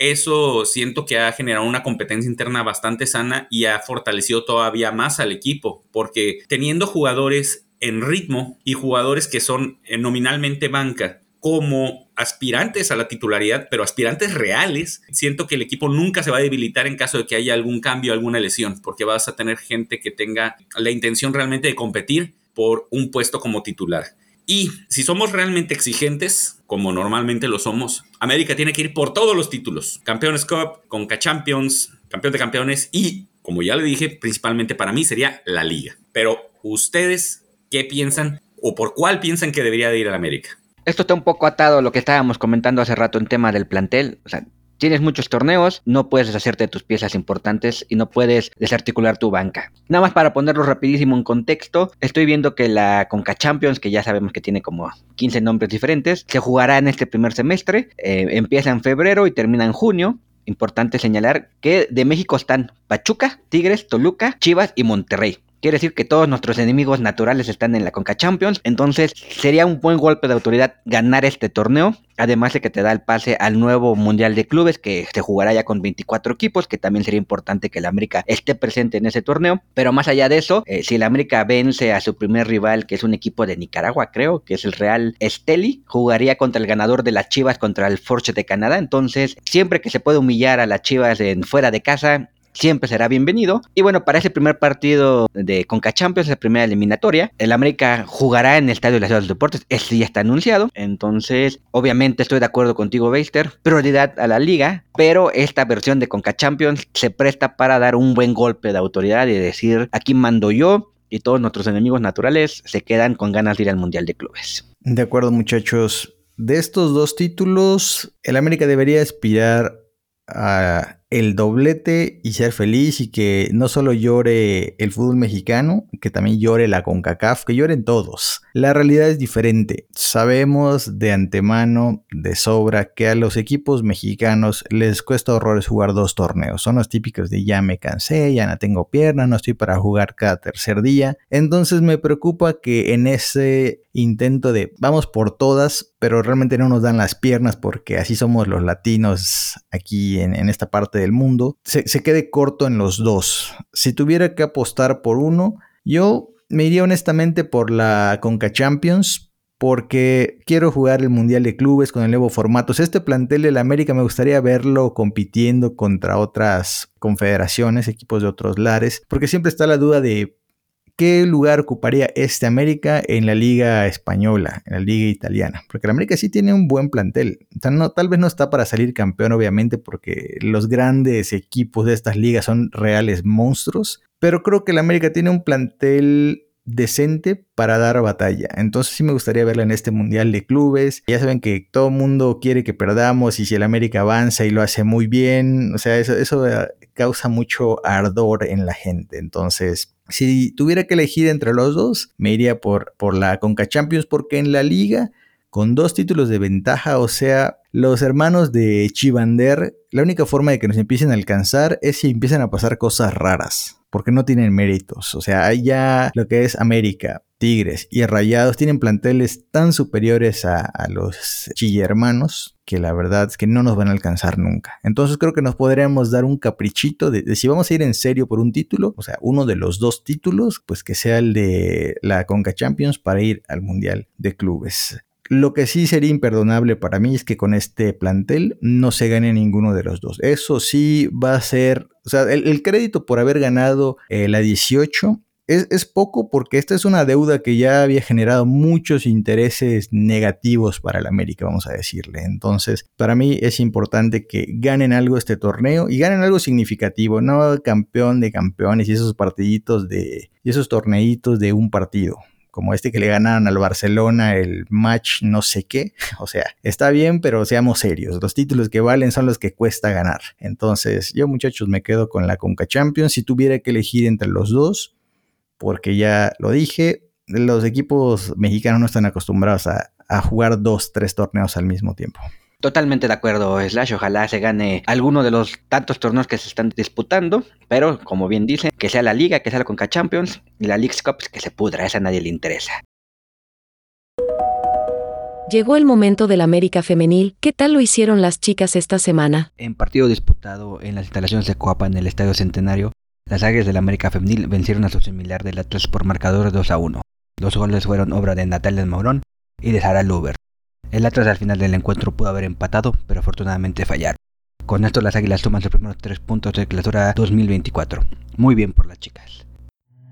Eso siento que ha generado una competencia interna bastante sana y ha fortalecido todavía más al equipo, porque teniendo jugadores en ritmo y jugadores que son eh, nominalmente banca como aspirantes a la titularidad, pero aspirantes reales, siento que el equipo nunca se va a debilitar en caso de que haya algún cambio, alguna lesión, porque vas a tener gente que tenga la intención realmente de competir por un puesto como titular. Y si somos realmente exigentes, como normalmente lo somos, América tiene que ir por todos los títulos. Campeones Cup, Conca Champions, campeón de campeones y, como ya le dije, principalmente para mí sería la liga. Pero ustedes, ¿qué piensan o por cuál piensan que debería de ir a América? Esto está un poco atado a lo que estábamos comentando hace rato en tema del plantel. O sea, tienes muchos torneos, no puedes deshacerte de tus piezas importantes y no puedes desarticular tu banca. Nada más para ponerlo rapidísimo en contexto, estoy viendo que la Conca Champions, que ya sabemos que tiene como 15 nombres diferentes, se jugará en este primer semestre, eh, empieza en febrero y termina en junio. Importante señalar que de México están Pachuca, Tigres, Toluca, Chivas y Monterrey. Quiere decir que todos nuestros enemigos naturales están en la Conca Champions. Entonces sería un buen golpe de autoridad ganar este torneo. Además de que te da el pase al nuevo Mundial de Clubes que se jugará ya con 24 equipos, que también sería importante que el América esté presente en ese torneo. Pero más allá de eso, eh, si el América vence a su primer rival, que es un equipo de Nicaragua, creo, que es el Real Esteli, jugaría contra el ganador de las Chivas contra el Forge de Canadá. Entonces, siempre que se puede humillar a las Chivas en fuera de casa, siempre será bienvenido. Y bueno, para ese primer partido de Conca Champions, la primera eliminatoria, el América jugará en el Estadio de la Ciudad de los Deportes. Este ya está anunciado. Entonces, obviamente estoy de acuerdo contigo, Beister. Prioridad a la liga, pero esta versión de Conca Champions se presta para dar un buen golpe de autoridad y decir, aquí mando yo. Y todos nuestros enemigos naturales se quedan con ganas de ir al Mundial de Clubes. De acuerdo, muchachos. De estos dos títulos, el América debería aspirar a el doblete y ser feliz y que no solo llore el fútbol mexicano, que también llore la CONCACAF, que lloren todos. La realidad es diferente. Sabemos de antemano, de sobra, que a los equipos mexicanos les cuesta horrores jugar dos torneos. Son los típicos de ya me cansé, ya no tengo pierna, no estoy para jugar cada tercer día. Entonces me preocupa que en ese intento de vamos por todas, pero realmente no nos dan las piernas porque así somos los latinos aquí en, en esta parte del mundo, se, quede corto en los dos. Si tuviera que apostar por uno, yo me iría honestamente por la Conca Champions, porque quiero jugar el Mundial de Clubes con el nuevo formato. este plantel de la América me gustaría verlo compitiendo contra otras confederaciones, equipos de otros lares, porque siempre está la duda de ¿qué lugar ocuparía este América en la liga española, en la liga italiana? Porque el América sí tiene un buen plantel. tal vez no está para salir campeón, obviamente, porque los grandes equipos de estas ligas son reales monstruos, pero creo que el América tiene un plantel decente para dar batalla. Entonces sí me gustaría verla en este Mundial de Clubes. Ya saben que todo el mundo quiere que perdamos y si el América avanza y lo hace muy bien, o sea, eso, eso eh, causa mucho ardor en la gente. Entonces si tuviera que elegir entre los dos, me iría por, por la Conca Champions porque en la liga, con dos títulos de ventaja, o sea, los hermanos de Chivander, la única forma de que nos empiecen a alcanzar es si empiezan a pasar cosas raras, porque no tienen méritos. O sea, ya lo que es América, Tigres y Rayados tienen planteles tan superiores a, los Chillermanos que la verdad es que no nos van a alcanzar nunca. Entonces creo que nos podríamos dar un caprichito de, si vamos a ir en serio por un título, o sea, uno de los dos títulos, pues que sea el de la Conca Champions para ir al Mundial de Clubes. Lo que sí sería imperdonable para mí es que con este plantel no se gane ninguno de los dos. Eso sí va a ser, o sea, el, crédito por haber ganado eh, la 18 es, poco porque esta es una deuda que ya había generado muchos intereses negativos para el América, vamos a decirle. Entonces, para mí es importante que ganen algo este torneo y ganen algo significativo, no campeón de campeones y esos partiditos de y esos torneitos de un partido como este que le ganaron al Barcelona el match no sé qué. [laughs] O sea, está bien, pero seamos serios. Los títulos que valen son los que cuesta ganar. Entonces, yo muchachos me quedo con la Conca Champions. Si tuviera que elegir entre los dos, porque ya lo dije, los equipos mexicanos no están acostumbrados a, jugar dos, tres torneos al mismo tiempo. Totalmente de acuerdo, Slash. Ojalá se gane alguno de los tantos torneos que se están disputando. Pero, como bien dice, que sea la Liga, que sea la Conca Champions y la League Cup, que se pudra. Esa a nadie le interesa. Llegó el momento del América Femenil. ¿Qué tal lo hicieron las chicas esta semana? En partido disputado en las instalaciones de Coapa en el Estadio Centenario, las Águilas del América Femenil vencieron a su similar del Atlas por marcador 2 a 1. Los goles fueron obra de Natalia Maurón y de Sara Luber. El Atlas al final del encuentro pudo haber empatado, pero afortunadamente fallaron. Con esto las Águilas toman sus primeros tres puntos de clausura 2024. Muy bien por las chicas.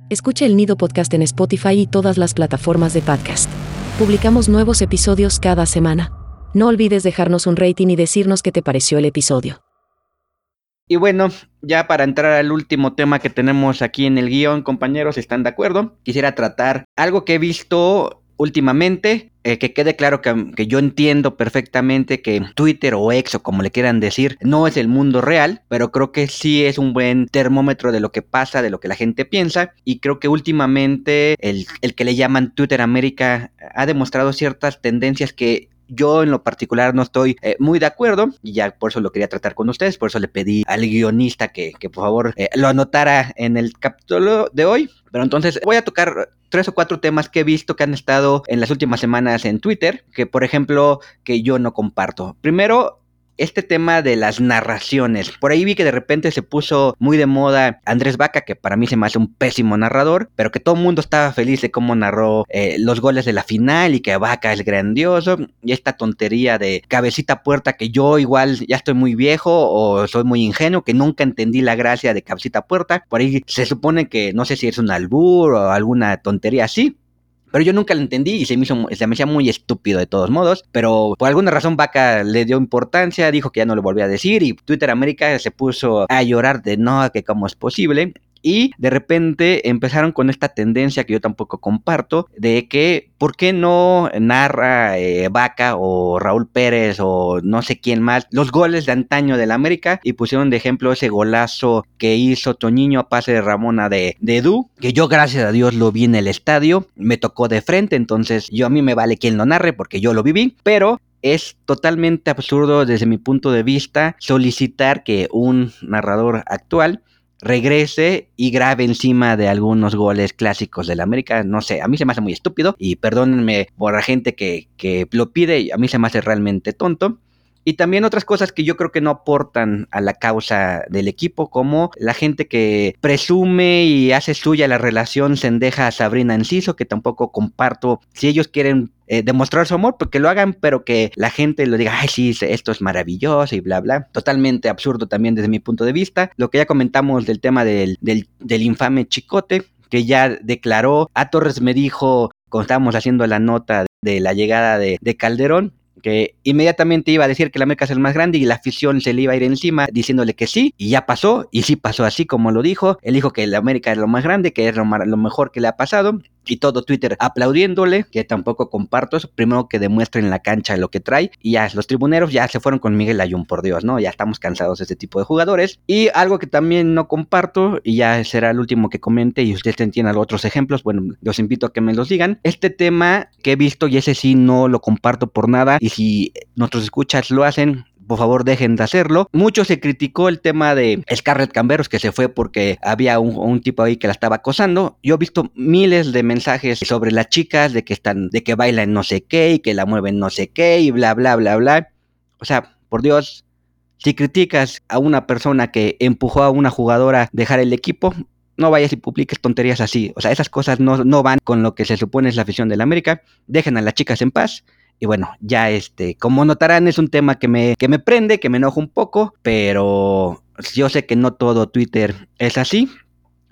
Escucha el Nido Podcast en Spotify y todas las plataformas de podcast. Publicamos nuevos episodios cada semana. No olvides dejarnos un rating y decirnos qué te pareció el episodio. Y bueno, ya para entrar al último tema que tenemos aquí en el guion, compañeros, ¿están de acuerdo? Quisiera tratar algo que he visto últimamente, eh, que quede claro que, yo entiendo perfectamente que Twitter o X o como le quieran decir, no es el mundo real, pero creo que sí es un buen termómetro de lo que pasa, de lo que la gente piensa, y creo que últimamente el, el que le llaman Twitter América ha demostrado ciertas tendencias que yo en lo particular no estoy eh, muy de acuerdo y ya por eso lo quería tratar con ustedes, por eso le pedí al guionista que, que por favor eh, lo anotara en el capítulo de hoy. Pero entonces voy a tocar tres o cuatro temas que he visto que han estado en las últimas semanas en Twitter, que por ejemplo que yo no comparto. Primero, este tema de las narraciones. Por ahí vi que de repente se puso muy de moda Andrés Vaca, que para mí se me hace un pésimo narrador, pero que todo el mundo estaba feliz de cómo narró eh, los goles de la final y que Vaca es grandioso. Y esta tontería de cabecita puerta que yo igual ya estoy muy viejo o soy muy ingenuo, que nunca entendí la gracia de cabecita puerta. Por ahí se supone que no sé si es un albur o alguna tontería así. Pero yo nunca lo entendí y se me, hizo, hacía muy estúpido de todos modos. Pero por alguna razón Vaca le dio importancia, dijo que ya no lo volvía a decir y Twitter América se puso a llorar de no, que cómo es posible. Y de repente empezaron con esta tendencia que yo tampoco comparto, de que, ¿por qué no narra eh, Vaca o Raúl Pérez o no sé quién más los goles de antaño del América? Y pusieron de ejemplo ese golazo que hizo Toñiño a pase de Ramona de, de Edu, que yo gracias a Dios lo vi en el estadio, me tocó de frente, entonces yo a mí me vale quien lo narre porque yo lo viví, pero es totalmente absurdo desde mi punto de vista solicitar que un narrador actual regrese y grabe encima de algunos goles clásicos del América. No sé, a mí se me hace muy estúpido y perdónenme por la gente que, que lo pide, a mí se me hace realmente tonto. Y también otras cosas que yo creo que no aportan a la causa del equipo, como la gente que presume y hace suya la relación Sendeja Sabrina Enciso, que tampoco comparto. Si ellos quieren eh, demostrar su amor, porque lo hagan, pero que la gente lo diga, ay, sí, esto es maravilloso y bla, bla. Totalmente absurdo también desde mi punto de vista. Lo que ya comentamos del tema del, infame Chicote, que ya declaró, a Torres me dijo, cuando estábamos haciendo la nota de la llegada de Calderón, que inmediatamente iba a decir que la América es el más grande y la afición se le iba a ir encima diciéndole que sí, y ya pasó, y sí pasó así como lo dijo, él dijo que la América es lo más grande, que es lo mejor que le ha pasado, y todo Twitter aplaudiéndole, que tampoco comparto eso, primero que demuestre en la cancha lo que trae, y ya los tribuneros ya se fueron con Miguel Ayun, por Dios, ¿no? Ya estamos cansados de este tipo de jugadores, y algo que también no comparto, y ya será el último que comente, y ustedes entiendan otros ejemplos, bueno, los invito a que me los digan, este tema que he visto, y ese sí no lo comparto por nada, y si nuestros escuchas lo hacen, por favor dejen de hacerlo. Mucho se criticó el tema de Scarlett Camberos que se fue porque había un, tipo ahí que la estaba acosando. Yo he visto miles de mensajes sobre las chicas de que están, de que bailan no sé qué y que la mueven no sé qué y bla bla bla bla. O sea, por Dios, si criticas a una persona que empujó a una jugadora a dejar el equipo, no vayas y publiques tonterías así. O sea, esas cosas no, no van con lo que se supone es la afición del América. Dejen a las chicas en paz. Y bueno, ya este, como notarán, es un tema que me, que me prende, que me enoja un poco, pero yo sé que no todo Twitter es así.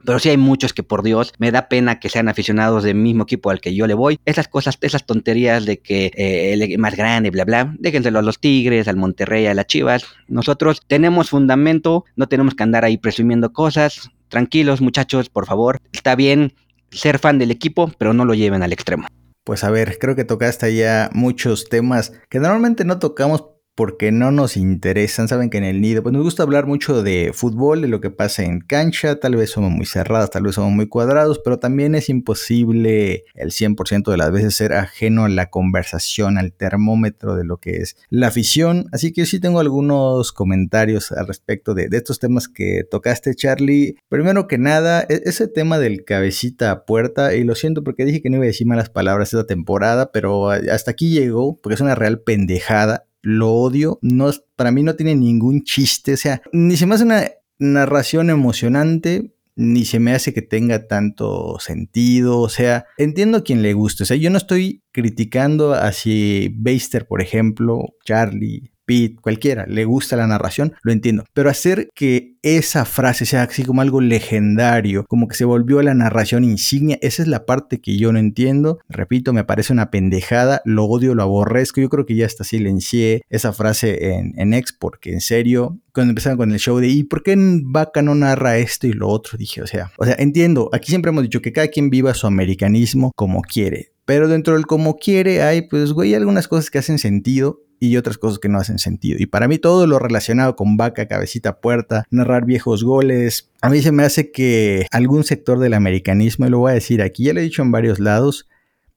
Pero sí hay muchos que por Dios me da pena que sean aficionados del mismo equipo al que yo le voy. Esas cosas, esas tonterías de que eh, el más grande, bla, bla, déjenselo a los Tigres, al Monterrey, a las Chivas. Nosotros tenemos fundamento, no tenemos que andar ahí presumiendo cosas. Tranquilos muchachos, por favor. Está bien ser fan del equipo, pero no lo lleven al extremo. Pues a ver, creo que tocaste ya muchos temas que normalmente no tocamos porque no nos interesan. Saben que en el nido, pues nos gusta hablar mucho de fútbol, de lo que pasa en cancha. Tal vez somos muy cerrados, tal vez somos muy cuadrados, pero también es imposible el 100% de las veces ser ajeno a la conversación, al termómetro de lo que es la afición. Así que sí tengo algunos comentarios al respecto de, estos temas que tocaste, Charlie. Primero que nada, e, ese tema del cabecita a puerta, y lo siento porque dije que no iba a decir malas palabras esta temporada, pero hasta aquí llegó, porque es una real pendejada lo odio, no, para mí no tiene ningún chiste, o sea, ni se me hace una narración emocionante, ni se me hace que tenga tanto sentido, o sea, entiendo a quien le guste, o sea, yo no estoy criticando a si Beister, por ejemplo, Charlie, Pete, cualquiera, le gusta la narración, lo entiendo. Pero hacer que esa frase sea así como algo legendario, como que se volvió la narración insignia, esa es la parte que yo no entiendo. Repito, me parece una pendejada, lo odio, lo aborrezco. Yo creo que ya hasta silencié esa frase en, en X, porque en serio, cuando empezaron con el show de ¿y por qué Vaca no narra esto y lo otro? Dije, o sea, o sea, entiendo, aquí siempre hemos dicho que cada quien viva su americanismo como quiere. Pero dentro del como quiere hay, pues, güey, algunas cosas que hacen sentido y otras cosas que no hacen sentido. Y para mí todo lo relacionado con vaca, cabecita, puerta, narrar viejos goles, a mí se me hace que algún sector del americanismo, y lo voy a decir aquí, ya lo he dicho en varios lados,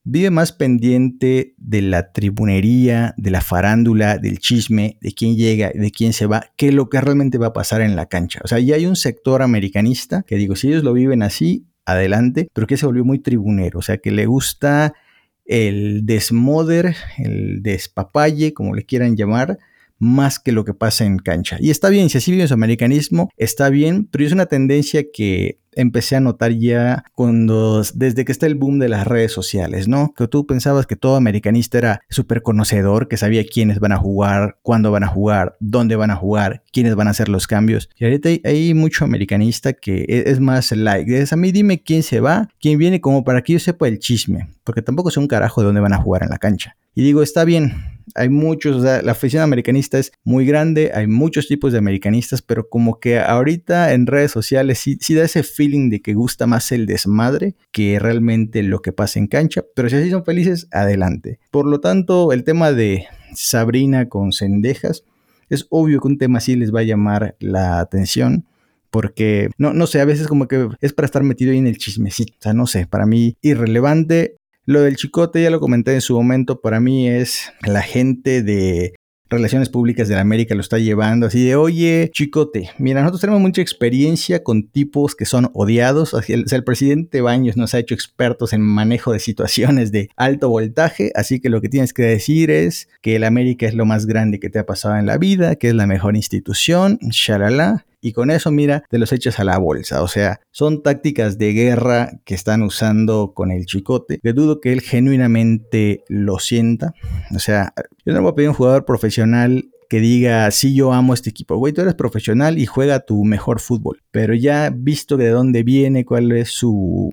vive más pendiente de la tribunería, de la farándula, del chisme, de quién llega, de quién se va, que lo que realmente va a pasar en la cancha. O sea, ya hay un sector americanista que digo, si ellos lo viven así, adelante, pero que se volvió muy tribunero, o sea, que le gusta el desmoder, el despapalle, como le quieran llamar, más que lo que pasa en cancha. Y está bien, si así vive su americanismo, está bien, pero es una tendencia que empecé a notar ya cuando, desde que está el boom de las redes sociales, ¿no? Que tú pensabas que todo americanista era súper conocedor, que sabía quiénes van a jugar, cuándo van a jugar, dónde van a jugar, quiénes van a hacer los cambios. Y ahorita hay, mucho americanista que e, es, más like. Es a mí dime quién se va, quién viene, como para que yo sepa el chisme, porque tampoco sé un carajo de dónde van a jugar en la cancha. Y digo, está bien, hay muchos, la afición americanista es muy grande, hay muchos tipos de americanistas, pero como que ahorita en redes sociales sí, sí da ese feeling de que gusta más el desmadre que realmente lo que pasa en cancha, pero si así son felices, adelante. Por lo tanto, el tema de Sabrina con cendejas, es obvio que un tema así les va a llamar la atención porque no, no sé, a veces como que es para estar metido ahí en el chismecito, o sea, no sé, para mí irrelevante. Lo del chicote ya lo comenté en su momento, para mí es la gente de Relaciones Públicas de la América lo está llevando así de, oye, chicote, mira, nosotros tenemos mucha experiencia con tipos que son odiados. O sea, el presidente Baños nos ha hecho expertos en manejo de situaciones de alto voltaje, así que lo que tienes que decir es que el América es lo más grande que te ha pasado en la vida, que es la mejor institución, shalala y con eso, mira, te los echas a la bolsa. O sea, son tácticas de guerra que están usando con el chicote. Que dudo que él genuinamente lo sienta. O sea, yo no voy a pedir a un jugador profesional que diga, sí, yo amo este equipo. Güey, tú eres profesional y juega tu mejor fútbol. Pero ya visto de dónde viene, cuál es su,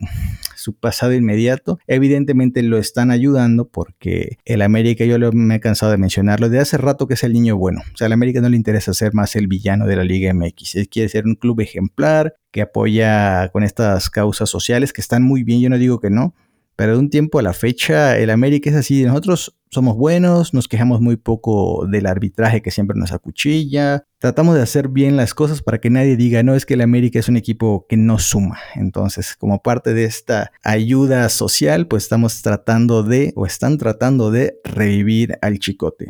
su pasado inmediato, evidentemente lo están ayudando porque el América, yo me he cansado de mencionarlo, de hace rato que es el niño bueno. O sea, al América no le interesa ser más el villano de la Liga MX. Él quiere ser un club ejemplar que apoya con estas causas sociales que están muy bien, yo no digo que no, pero de un tiempo a la fecha el América es así, nosotros somos buenos, nos quejamos muy poco del arbitraje que siempre nos acuchilla, tratamos de hacer bien las cosas para que nadie diga, no, es que el América es un equipo que no suma. Entonces, como parte de esta ayuda social, pues estamos tratando de, o están tratando de revivir al chicote.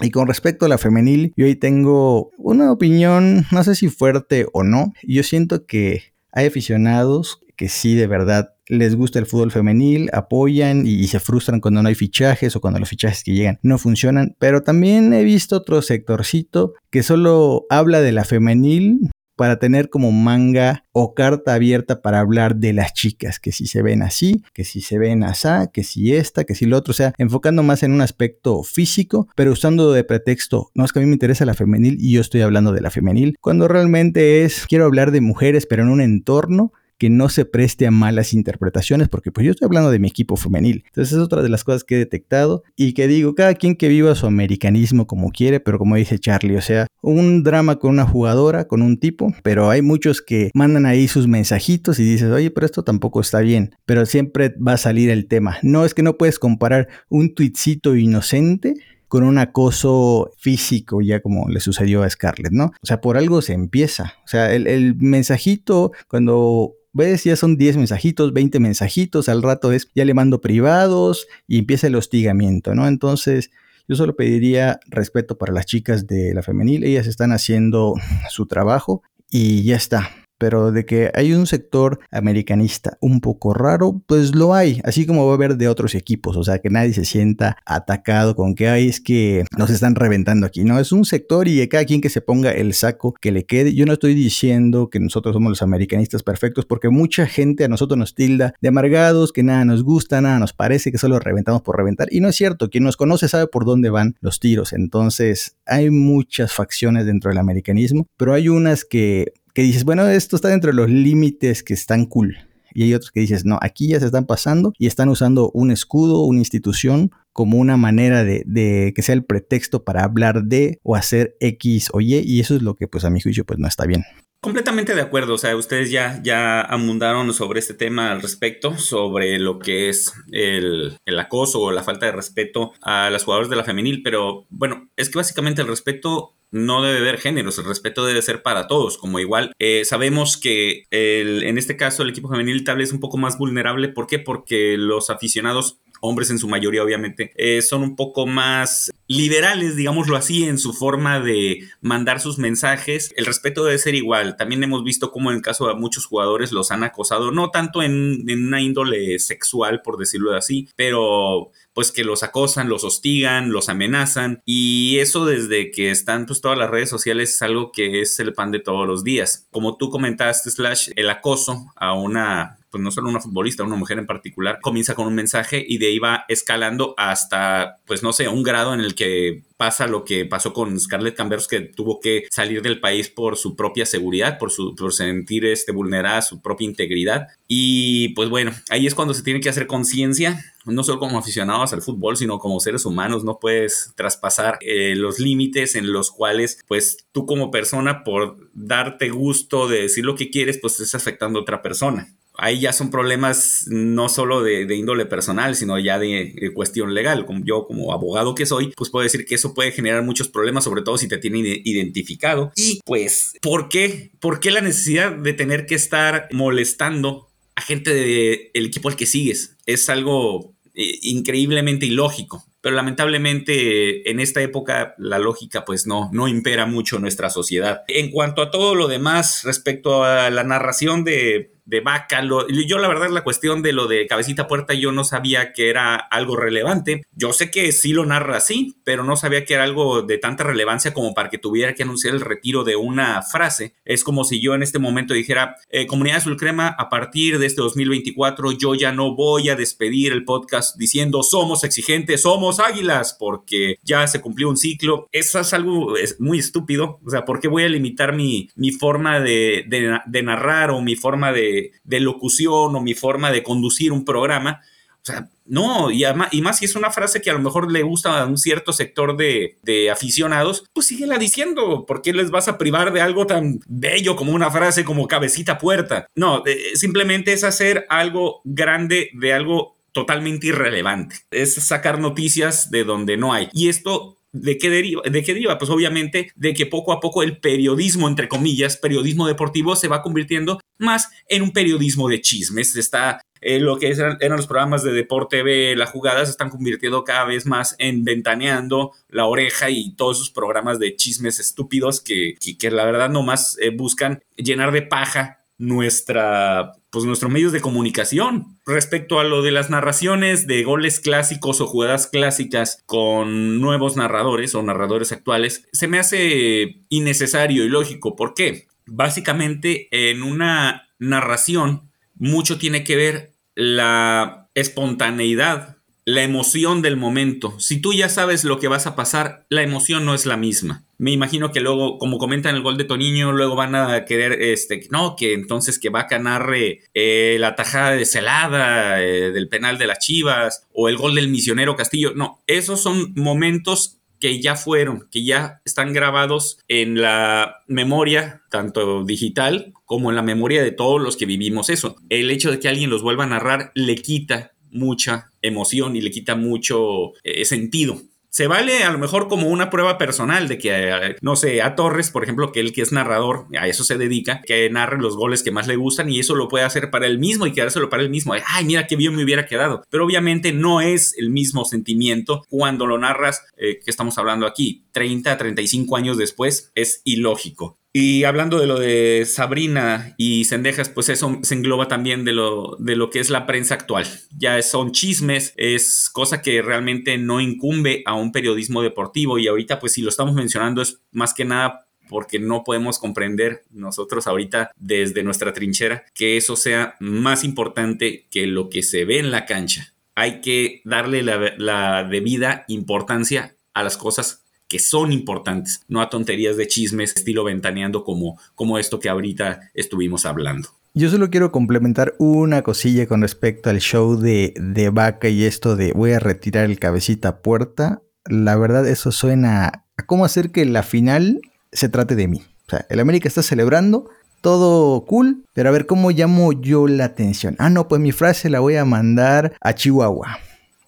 Y con respecto a la femenil, yo hoy tengo una opinión, no sé si fuerte o no. Yo siento que hay aficionados que sí de verdad les gusta el fútbol femenil, apoyan y, se frustran cuando no hay fichajes o cuando los fichajes que llegan no funcionan. Pero también he visto otro sectorcito que solo habla de la femenil para tener como manga o carta abierta para hablar de las chicas, que si se ven así, que si se ven así, que si esta, que si lo otro, o sea, enfocando más en un aspecto físico, pero usando de pretexto, no es que a mí me interesa la femenil y yo estoy hablando de la femenil, cuando realmente es, quiero hablar de mujeres, pero en un entorno que no se preste a malas interpretaciones, porque pues yo estoy hablando de mi equipo femenil. Entonces es otra de las cosas que he detectado y que digo, cada quien que viva su americanismo como quiere, pero como dice Charlie, o sea, un drama con una jugadora, con un tipo, pero hay muchos que mandan ahí sus mensajitos y dices, oye, pero esto tampoco está bien, pero siempre va a salir el tema. No es que no puedes comparar un tuitcito inocente con un acoso físico, ya como le sucedió a Scarlett, ¿no? O sea, por algo se empieza. O sea, el, el mensajito, cuando ves, ya son 10 mensajitos, 20 mensajitos, al rato es, ya le mando privados y empieza el hostigamiento, ¿no? Entonces, yo solo pediría respeto para las chicas de la femenil, ellas están haciendo su trabajo y ya está pero de que hay un sector americanista un poco raro, pues lo hay, así como va a haber de otros equipos, o sea, que nadie se sienta atacado con que hay es que nos están reventando aquí, no, es un sector y cada quien que se ponga el saco que le quede, yo no estoy diciendo que nosotros somos los americanistas perfectos, porque mucha gente a nosotros nos tilda de amargados, que nada nos gusta, nada nos parece, que solo reventamos por reventar, y no es cierto, quien nos conoce sabe por dónde van los tiros, entonces hay muchas facciones dentro del americanismo, pero hay unas que que dices, bueno, esto está dentro de los límites que están cool. Y hay otros que dices, no, aquí ya se están pasando y están usando un escudo, una institución, como una manera de, de, que sea el pretexto para hablar de o hacer X o Y. Y eso es lo que, pues, a mi juicio, pues no está bien. Completamente de acuerdo, o sea, ustedes ya, ya amundaron sobre este tema al respecto, sobre lo que es el, el, acoso o la falta de respeto a las jugadoras de la femenil, pero bueno, es que básicamente el respeto no debe haber géneros, el respeto debe ser para todos, como igual eh, sabemos que el, en este caso el equipo femenil tal vez es un poco más vulnerable, ¿por qué? Porque los aficionados hombres en su mayoría obviamente, eh, son un poco más liberales, digámoslo así, en su forma de mandar sus mensajes. El respeto debe ser igual. También hemos visto cómo en el caso de muchos jugadores los han acosado, no tanto en, en una índole sexual, por decirlo así, pero pues que los acosan, los hostigan, los amenazan y eso desde que están pues todas las redes sociales es algo que es el pan de todos los días. Como tú comentaste, Slash, el acoso a una pues no solo una futbolista, una mujer en particular, comienza con un mensaje y de ahí va escalando hasta, pues no sé, un grado en el que pasa lo que pasó con Scarlett Camberos, que tuvo que salir del país por su propia seguridad, por, su, por sentir este, vulnerada su propia integridad. Y pues bueno, ahí es cuando se tiene que hacer conciencia, no solo como aficionados al fútbol, sino como seres humanos, no puedes traspasar eh, los límites en los cuales pues tú como persona por darte gusto de decir lo que quieres, pues estás afectando a otra persona ahí ya son problemas no solo de, índole personal, sino ya de, cuestión legal. Como yo, como abogado que soy, pues puedo decir que eso puede generar muchos problemas, sobre todo si te tienen identificado. Y pues, ¿por qué? ¿Por qué la necesidad de tener que estar molestando a gente del equipo al que sigues? Es algo eh, increíblemente ilógico pero lamentablemente en esta época la lógica pues no, no impera mucho en nuestra sociedad. En cuanto a todo lo demás respecto a la narración de, de vaca. yo la verdad la cuestión de lo de cabecita puerta yo no sabía que era algo relevante. Yo sé que sí lo narra así, pero no sabía que era algo de tanta relevancia como para que tuviera que anunciar el retiro de una frase. Es como si yo en este momento dijera, eh, Comunidad Azul Crema, a partir de este 2024 yo ya no voy a despedir el podcast diciendo somos exigentes, somos águilas, porque ya se cumplió un ciclo. Eso es algo muy estúpido. O sea, ¿por qué voy a limitar mi, mi forma de, de narrar o mi forma de de, locución o mi forma de conducir un programa. O sea, no, y, y, más si es una frase que a lo mejor le gusta a un cierto sector de, aficionados, pues síguela diciendo. ¿Por qué les vas a privar de algo tan bello como una frase como cabecita puerta? No, simplemente es hacer algo grande de algo totalmente irrelevante. Es sacar noticias de donde no hay. Y esto ¿De qué, deriva? Pues obviamente de que poco a poco el periodismo, entre comillas, periodismo deportivo se va convirtiendo más en un periodismo de chismes. Está eh, lo que eran, los programas de Deporte TV, la jugada, se están convirtiendo cada vez más en Ventaneando, La Oreja y todos esos programas de chismes estúpidos que, que, la verdad nomás eh, buscan llenar de paja nuestra, pues nuestros medios de comunicación. Respecto a lo de las narraciones de goles clásicos o jugadas clásicas con nuevos narradores o narradores actuales, se me hace innecesario y lógico. ¿Por qué? Básicamente en una narración mucho tiene que ver la espontaneidad la emoción del momento. Si tú ya sabes lo que vas a pasar, la emoción no es la misma. Me imagino que luego, como comentan el gol de Toniño, luego van a querer, este, no, que entonces que Vaca narre eh, la tajada de Celada eh, del penal de las Chivas o el gol del misionero Castillo. No, esos son momentos que ya fueron, que ya están grabados en la memoria, tanto digital como en la memoria de todos los que vivimos eso. El hecho de que alguien los vuelva a narrar le quita mucha emoción y le quita mucho eh, sentido Se vale a lo mejor como una prueba personal de que, eh, no sé, a Torres, por ejemplo, que él que es narrador, a eso se dedica, que narre los goles que más le gustan y eso lo puede hacer para él mismo y quedárselo para él mismo. Ay, mira qué bien me hubiera quedado. Pero obviamente no es el mismo sentimiento cuando lo narras, eh, que estamos hablando aquí, 30, 35 años después, es ilógico. Y hablando de lo de Sabrina y Cendejas, pues eso se engloba también de lo, de lo que es la prensa actual. Ya son chismes, es cosa que realmente no incumbe a un periodismo deportivo y ahorita pues si lo estamos mencionando es más que nada porque no podemos comprender nosotros ahorita desde nuestra trinchera que eso sea más importante que lo que se ve en la cancha. Hay que darle la, la debida importancia a las cosas que son importantes, no a tonterías de chismes estilo ventaneando como, como esto que ahorita estuvimos hablando. Yo solo quiero complementar una cosilla con respecto al show de, de Vaca y esto de voy a retirar el cabecita puerta. La verdad, eso suena a cómo hacer que la final se trate de mí. O sea, el América está celebrando, todo cool, pero a ver cómo llamo yo la atención. Ah, no, pues mi frase la voy a mandar a Chihuahua.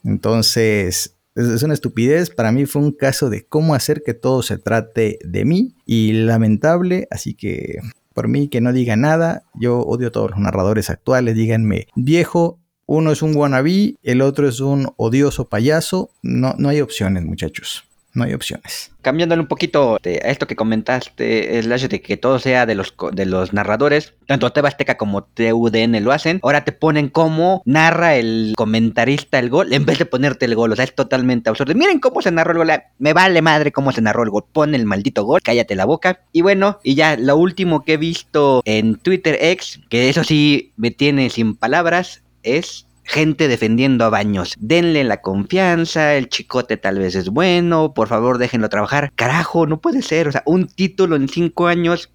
Entonces, es, una estupidez. Para mí fue un caso de cómo hacer que todo se trate de mí. Y lamentable, así que por mí que no diga nada. Yo odio a todos los narradores actuales. Díganme, viejo, uno es un wannabe, el otro es un odioso payaso. No, no hay opciones, muchachos no hay opciones. Cambiándole un poquito de a esto que comentaste, Slash, de que todo sea de los, de los narradores, tanto Tebasteca como TUDN lo hacen, ahora te ponen cómo narra el comentarista el gol en vez de ponerte el gol, o sea, es totalmente absurdo. Miren cómo se narró el gol, me vale madre cómo se narró el gol, pon el maldito gol, cállate la boca. Y bueno, y ya lo último que he visto en Twitter X, que eso sí me tiene sin palabras, es gente defendiendo a Baños. Denle la confianza, el chicote tal vez es bueno, por favor déjenlo trabajar. Carajo, no puede ser, o sea, un título en cinco años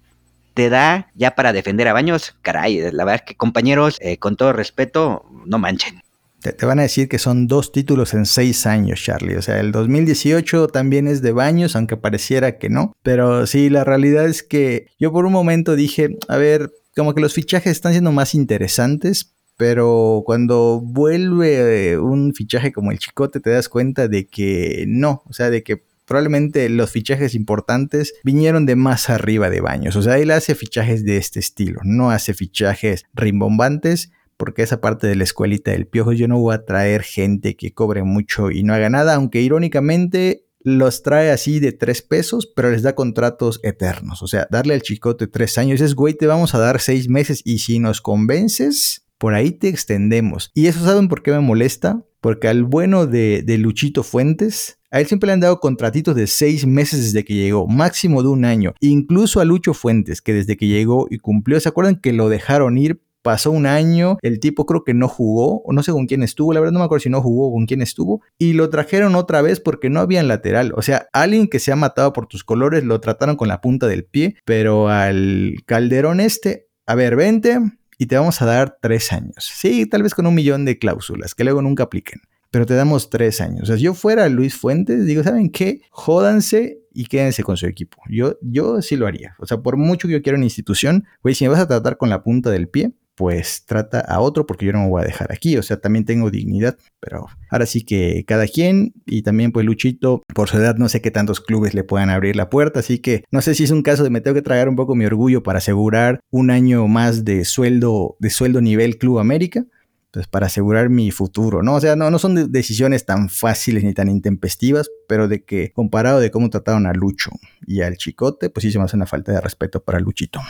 te da ya para defender a Baños. Caray, la verdad es que compañeros, eh, con todo respeto, no manchen. Te, te, van a decir que son dos títulos en seis años, Charlie. O sea, el 2018 también es de baños, aunque pareciera que no. Pero sí, la realidad es que yo por un momento dije, a ver, como que los fichajes están siendo más interesantes, pero cuando vuelve eh, un fichaje como el Chicote te das cuenta de que no, o sea, de que probablemente los fichajes importantes vinieron de más arriba de Baños, o sea, él hace fichajes de este estilo, no hace fichajes rimbombantes, porque esa parte de la escuelita del piojo yo no voy a traer gente que cobre mucho y no haga nada, aunque irónicamente los trae así de tres pesos, pero les da contratos eternos. O sea, darle al chicote tres años es, güey, te vamos a dar seis meses y si nos convences, por ahí te extendemos. Y eso saben por qué me molesta. Porque al bueno de, Luchito Fuentes, a él siempre le han dado contratitos de seis meses desde que llegó, máximo de un año. Incluso a Lucho Fuentes, que desde que llegó y cumplió, ¿se acuerdan que lo dejaron ir? Pasó un año, el tipo creo que no jugó, o no sé con quién estuvo, la verdad no me acuerdo si no jugó o con quién estuvo, y lo trajeron otra vez porque no había lateral. O sea, alguien que se ha matado por tus colores lo trataron con la punta del pie, pero al Calderón este, a ver, vente, y te vamos a dar tres años. Sí, tal vez con un millón de cláusulas que luego nunca apliquen, pero te damos tres años. O sea, si yo fuera Luis Fuentes, digo, ¿saben qué? Jódanse y quédense con su equipo. Yo, yo sí lo haría. O sea, por mucho que yo quiera una institución, güey, si me vas a tratar con la punta del pie, pues trata a otro porque yo no me voy a dejar aquí, o sea, también tengo dignidad, pero ahora sí que cada quien y también pues Luchito, por su edad no sé qué tantos clubes le puedan abrir la puerta, así que no sé si es un caso de me tengo que tragar un poco mi orgullo para asegurar un año más de sueldo, de sueldo nivel Club América, pues para asegurar mi futuro, ¿no? O sea, no, no son decisiones tan fáciles ni tan intempestivas, pero de que comparado de cómo trataron a Lucho y al Chicote, pues sí se me hace una falta de respeto para Luchito.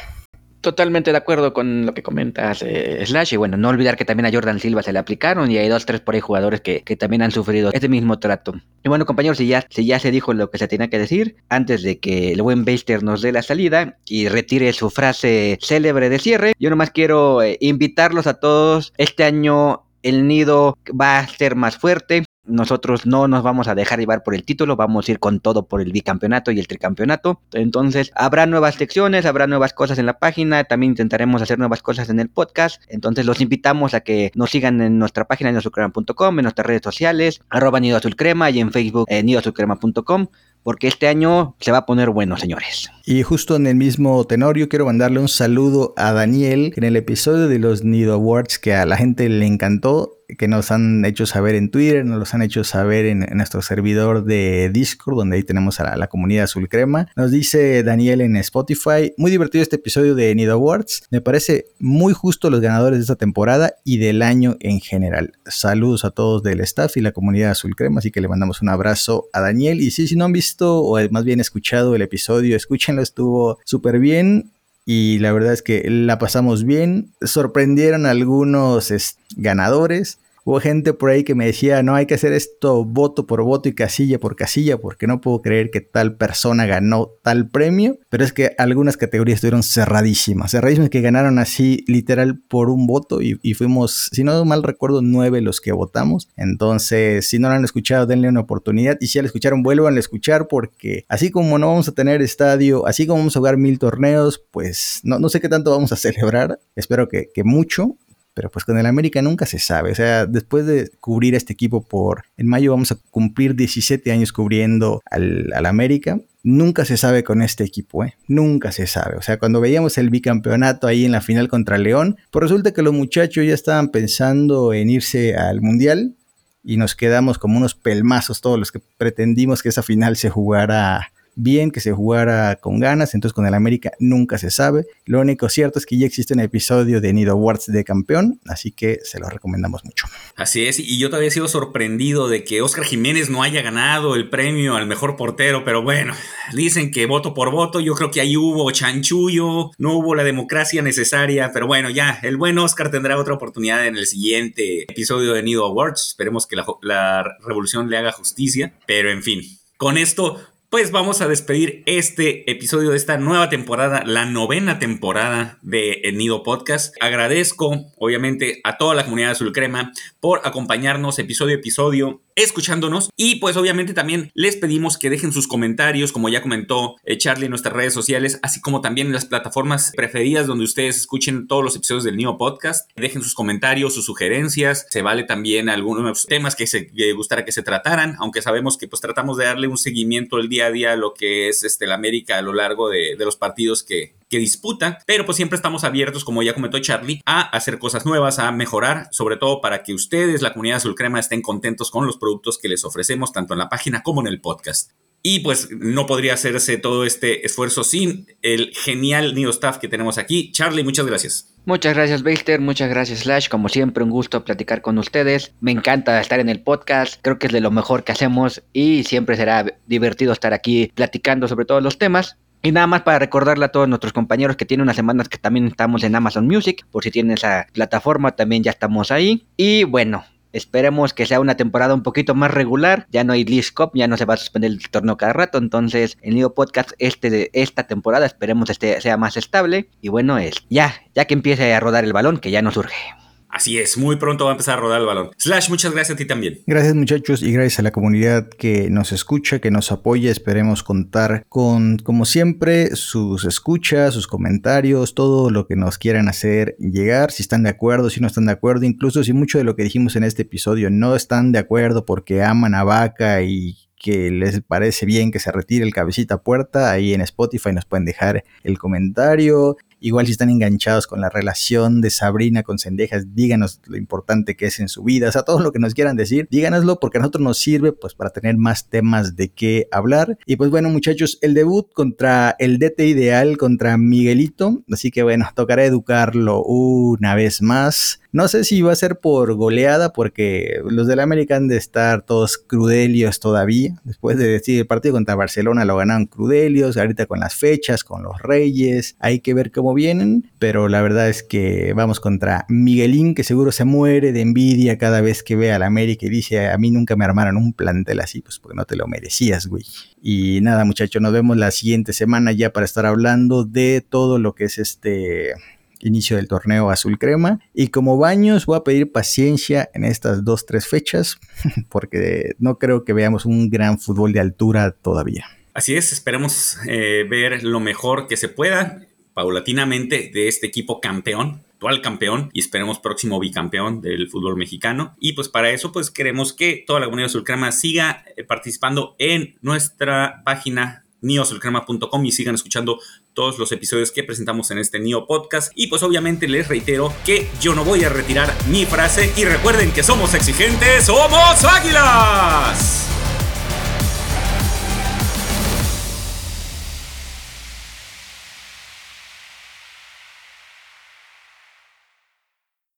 Totalmente de acuerdo con lo que comentas, eh, Slash. Y bueno, no olvidar que también a Jordan Silva se le aplicaron y hay dos, tres por ahí jugadores que, que también han sufrido este mismo trato. Y bueno, compañeros, si ya, si ya se dijo lo que se tenía que decir, antes de que el buen Baster nos dé la salida y retire su frase célebre de cierre, yo nomás quiero eh, invitarlos a todos. Este año el nido va a ser más fuerte. Nosotros no nos vamos a dejar llevar por el título, vamos a ir con todo por el bicampeonato y el tricampeonato. Entonces, habrá nuevas secciones, habrá nuevas cosas en la página, también intentaremos hacer nuevas cosas en el podcast. Entonces, los invitamos a que nos sigan en nuestra página nidoazulcrema.com, en nuestras redes sociales, arroba nido y en Facebook eh, nidoazulcrema.com porque este año se va a poner bueno, señores. Y justo en el mismo tenor, yo quiero mandarle un saludo a Daniel en el episodio de los Nido Awards que a la gente le encantó que nos han hecho saber en Twitter, nos los han hecho saber en, nuestro servidor de Discord, donde ahí tenemos a la, comunidad azul crema. Nos dice Daniel en Spotify, muy divertido este episodio de Nido Awards, me parece muy justo los ganadores de esta temporada y del año en general. Saludos a todos del staff y la comunidad azul crema, así que le mandamos un abrazo a Daniel. Y sí, si no han visto o más bien escuchado el episodio, escúchenlo, estuvo súper bien y la verdad es que la pasamos bien. Sorprendieron algunos ganadores. Hubo gente por ahí que me decía, no hay que hacer esto voto por voto y casilla por casilla porque no puedo creer que tal persona ganó tal premio. Pero es que algunas categorías estuvieron cerradísimas. Cerradísimas que ganaron así literal por un voto y, fuimos, si no mal recuerdo, nueve los que votamos. Entonces, si no lo han escuchado, denle una oportunidad. Y si ya lo escucharon, vuelvan a escuchar porque así como no vamos a tener estadio, así como vamos a jugar mil torneos, pues no, no sé qué tanto vamos a [laughs] celebrar. Espero que, que mucho pero pues con el América nunca se sabe. O sea, después de cubrir este equipo por, en mayo vamos a cumplir 17 años cubriendo al, América. Nunca se sabe con este equipo, ¿eh? Nunca se sabe. O sea, cuando veíamos el bicampeonato ahí en la final contra León, pues resulta que los muchachos ya estaban pensando en irse al Mundial y nos quedamos como unos pelmazos todos los que pretendimos que esa final se jugara bien, que se jugara con ganas, entonces con el América nunca se sabe. Lo único cierto es que ya existe un episodio de Nido Awards de campeón, así que se lo recomendamos mucho. Así es, y yo todavía he sido sorprendido de que Oscar Jiménez no haya ganado el premio al mejor portero, pero bueno, dicen que voto por voto, yo creo que ahí hubo chanchullo, no hubo la democracia necesaria, pero bueno, ya, el buen Oscar tendrá otra oportunidad en el siguiente episodio de Nido Awards, esperemos que la, la revolución le haga justicia, pero en fin. Con esto pues vamos a despedir este episodio de esta nueva temporada, la novena temporada de El Nido Podcast. Agradezco, obviamente, a toda la comunidad de Azul Crema por acompañarnos episodio a episodio escuchándonos. Y pues obviamente también les pedimos que dejen sus comentarios, como ya comentó eh, Charlie en nuestras redes sociales, así como también en las plataformas preferidas donde ustedes escuchen todos los episodios del Neo Podcast. Dejen sus comentarios, sus sugerencias. Se vale también algunos temas que se gustara que se trataran, aunque sabemos que pues tratamos de darle un seguimiento el día a día a lo que es este, la América a lo largo de los partidos que, que disputa, pero pues siempre estamos abiertos, como ya comentó Charlie, a hacer cosas nuevas, a mejorar, sobre todo para que ustedes, la comunidad Azul Crema, estén contentos con los productos que les ofrecemos, tanto en la página como en el podcast. Y pues no podría hacerse todo este esfuerzo sin el genial Nido Staff que tenemos aquí. Charlie, muchas gracias. Muchas gracias, Baster. Muchas gracias, Slash. Como siempre, un gusto platicar con ustedes. Me encanta estar en el podcast. Creo que es de lo mejor que hacemos y siempre será divertido estar aquí platicando sobre todos los temas. Y nada más para recordarle a todos nuestros compañeros que tiene unas semanas que también estamos en Amazon Music, por si tienen esa plataforma, también ya estamos ahí. Y bueno, Esperemos que sea una temporada un poquito más regular. Ya no hay League ya no se va a suspender el torneo cada rato. Entonces, el Nido Podcast este de esta temporada esperemos este sea más estable. Y bueno, es ya, ya que empiece a rodar el balón, que ya no surge. Así es, muy pronto va a empezar a rodar el balón. Slash, muchas gracias a ti también. Gracias muchachos y gracias a la comunidad que nos escucha, que nos apoya. Esperemos contar con, como siempre, sus escuchas, sus comentarios, todo lo que nos quieran hacer llegar, si están de acuerdo, si no están de acuerdo, incluso si mucho de lo que dijimos en este episodio no están de acuerdo porque aman a Vaca y que les parece bien que se retire el cabecita puerta, ahí en Spotify nos pueden dejar el comentario. Igual si están enganchados con la relación de Sabrina con Cendejas, díganos lo importante que es en su vida, o sea, todo lo que nos quieran decir, díganoslo porque a nosotros nos sirve pues para tener más temas de qué hablar. Y pues bueno muchachos, el debut contra el DT ideal, contra Miguelito, así que bueno, tocará educarlo una vez más. No sé si va a ser por goleada, porque los del América han de estar todos crudelios todavía. Después de decir el partido contra Barcelona lo ganaron crudelios, ahorita con las fechas, con los Reyes, hay que ver cómo vienen. Pero la verdad es que vamos contra Miguelín, que seguro se muere de envidia cada vez que ve al América y dice: A mí nunca me armaron un plantel así, pues porque no te lo merecías, güey. Y nada, muchachos, nos vemos la siguiente semana ya para estar hablando de todo lo que es este inicio del torneo azul crema. Y como baños voy a pedir paciencia en estas dos, tres fechas, [laughs] porque no creo que veamos un gran fútbol de altura todavía. Así es, esperemos eh, ver lo mejor que se pueda. Paulatinamente de este equipo campeón, actual campeón y esperemos próximo bicampeón del fútbol mexicano. Y pues para eso pues queremos que toda la comunidad sulcrema siga eh, participando en nuestra página neosulcrema.com y sigan escuchando todos los episodios que presentamos en este Neo Podcast. Y pues obviamente les reitero que yo no voy a retirar mi frase y recuerden que somos exigentes, somos águilas.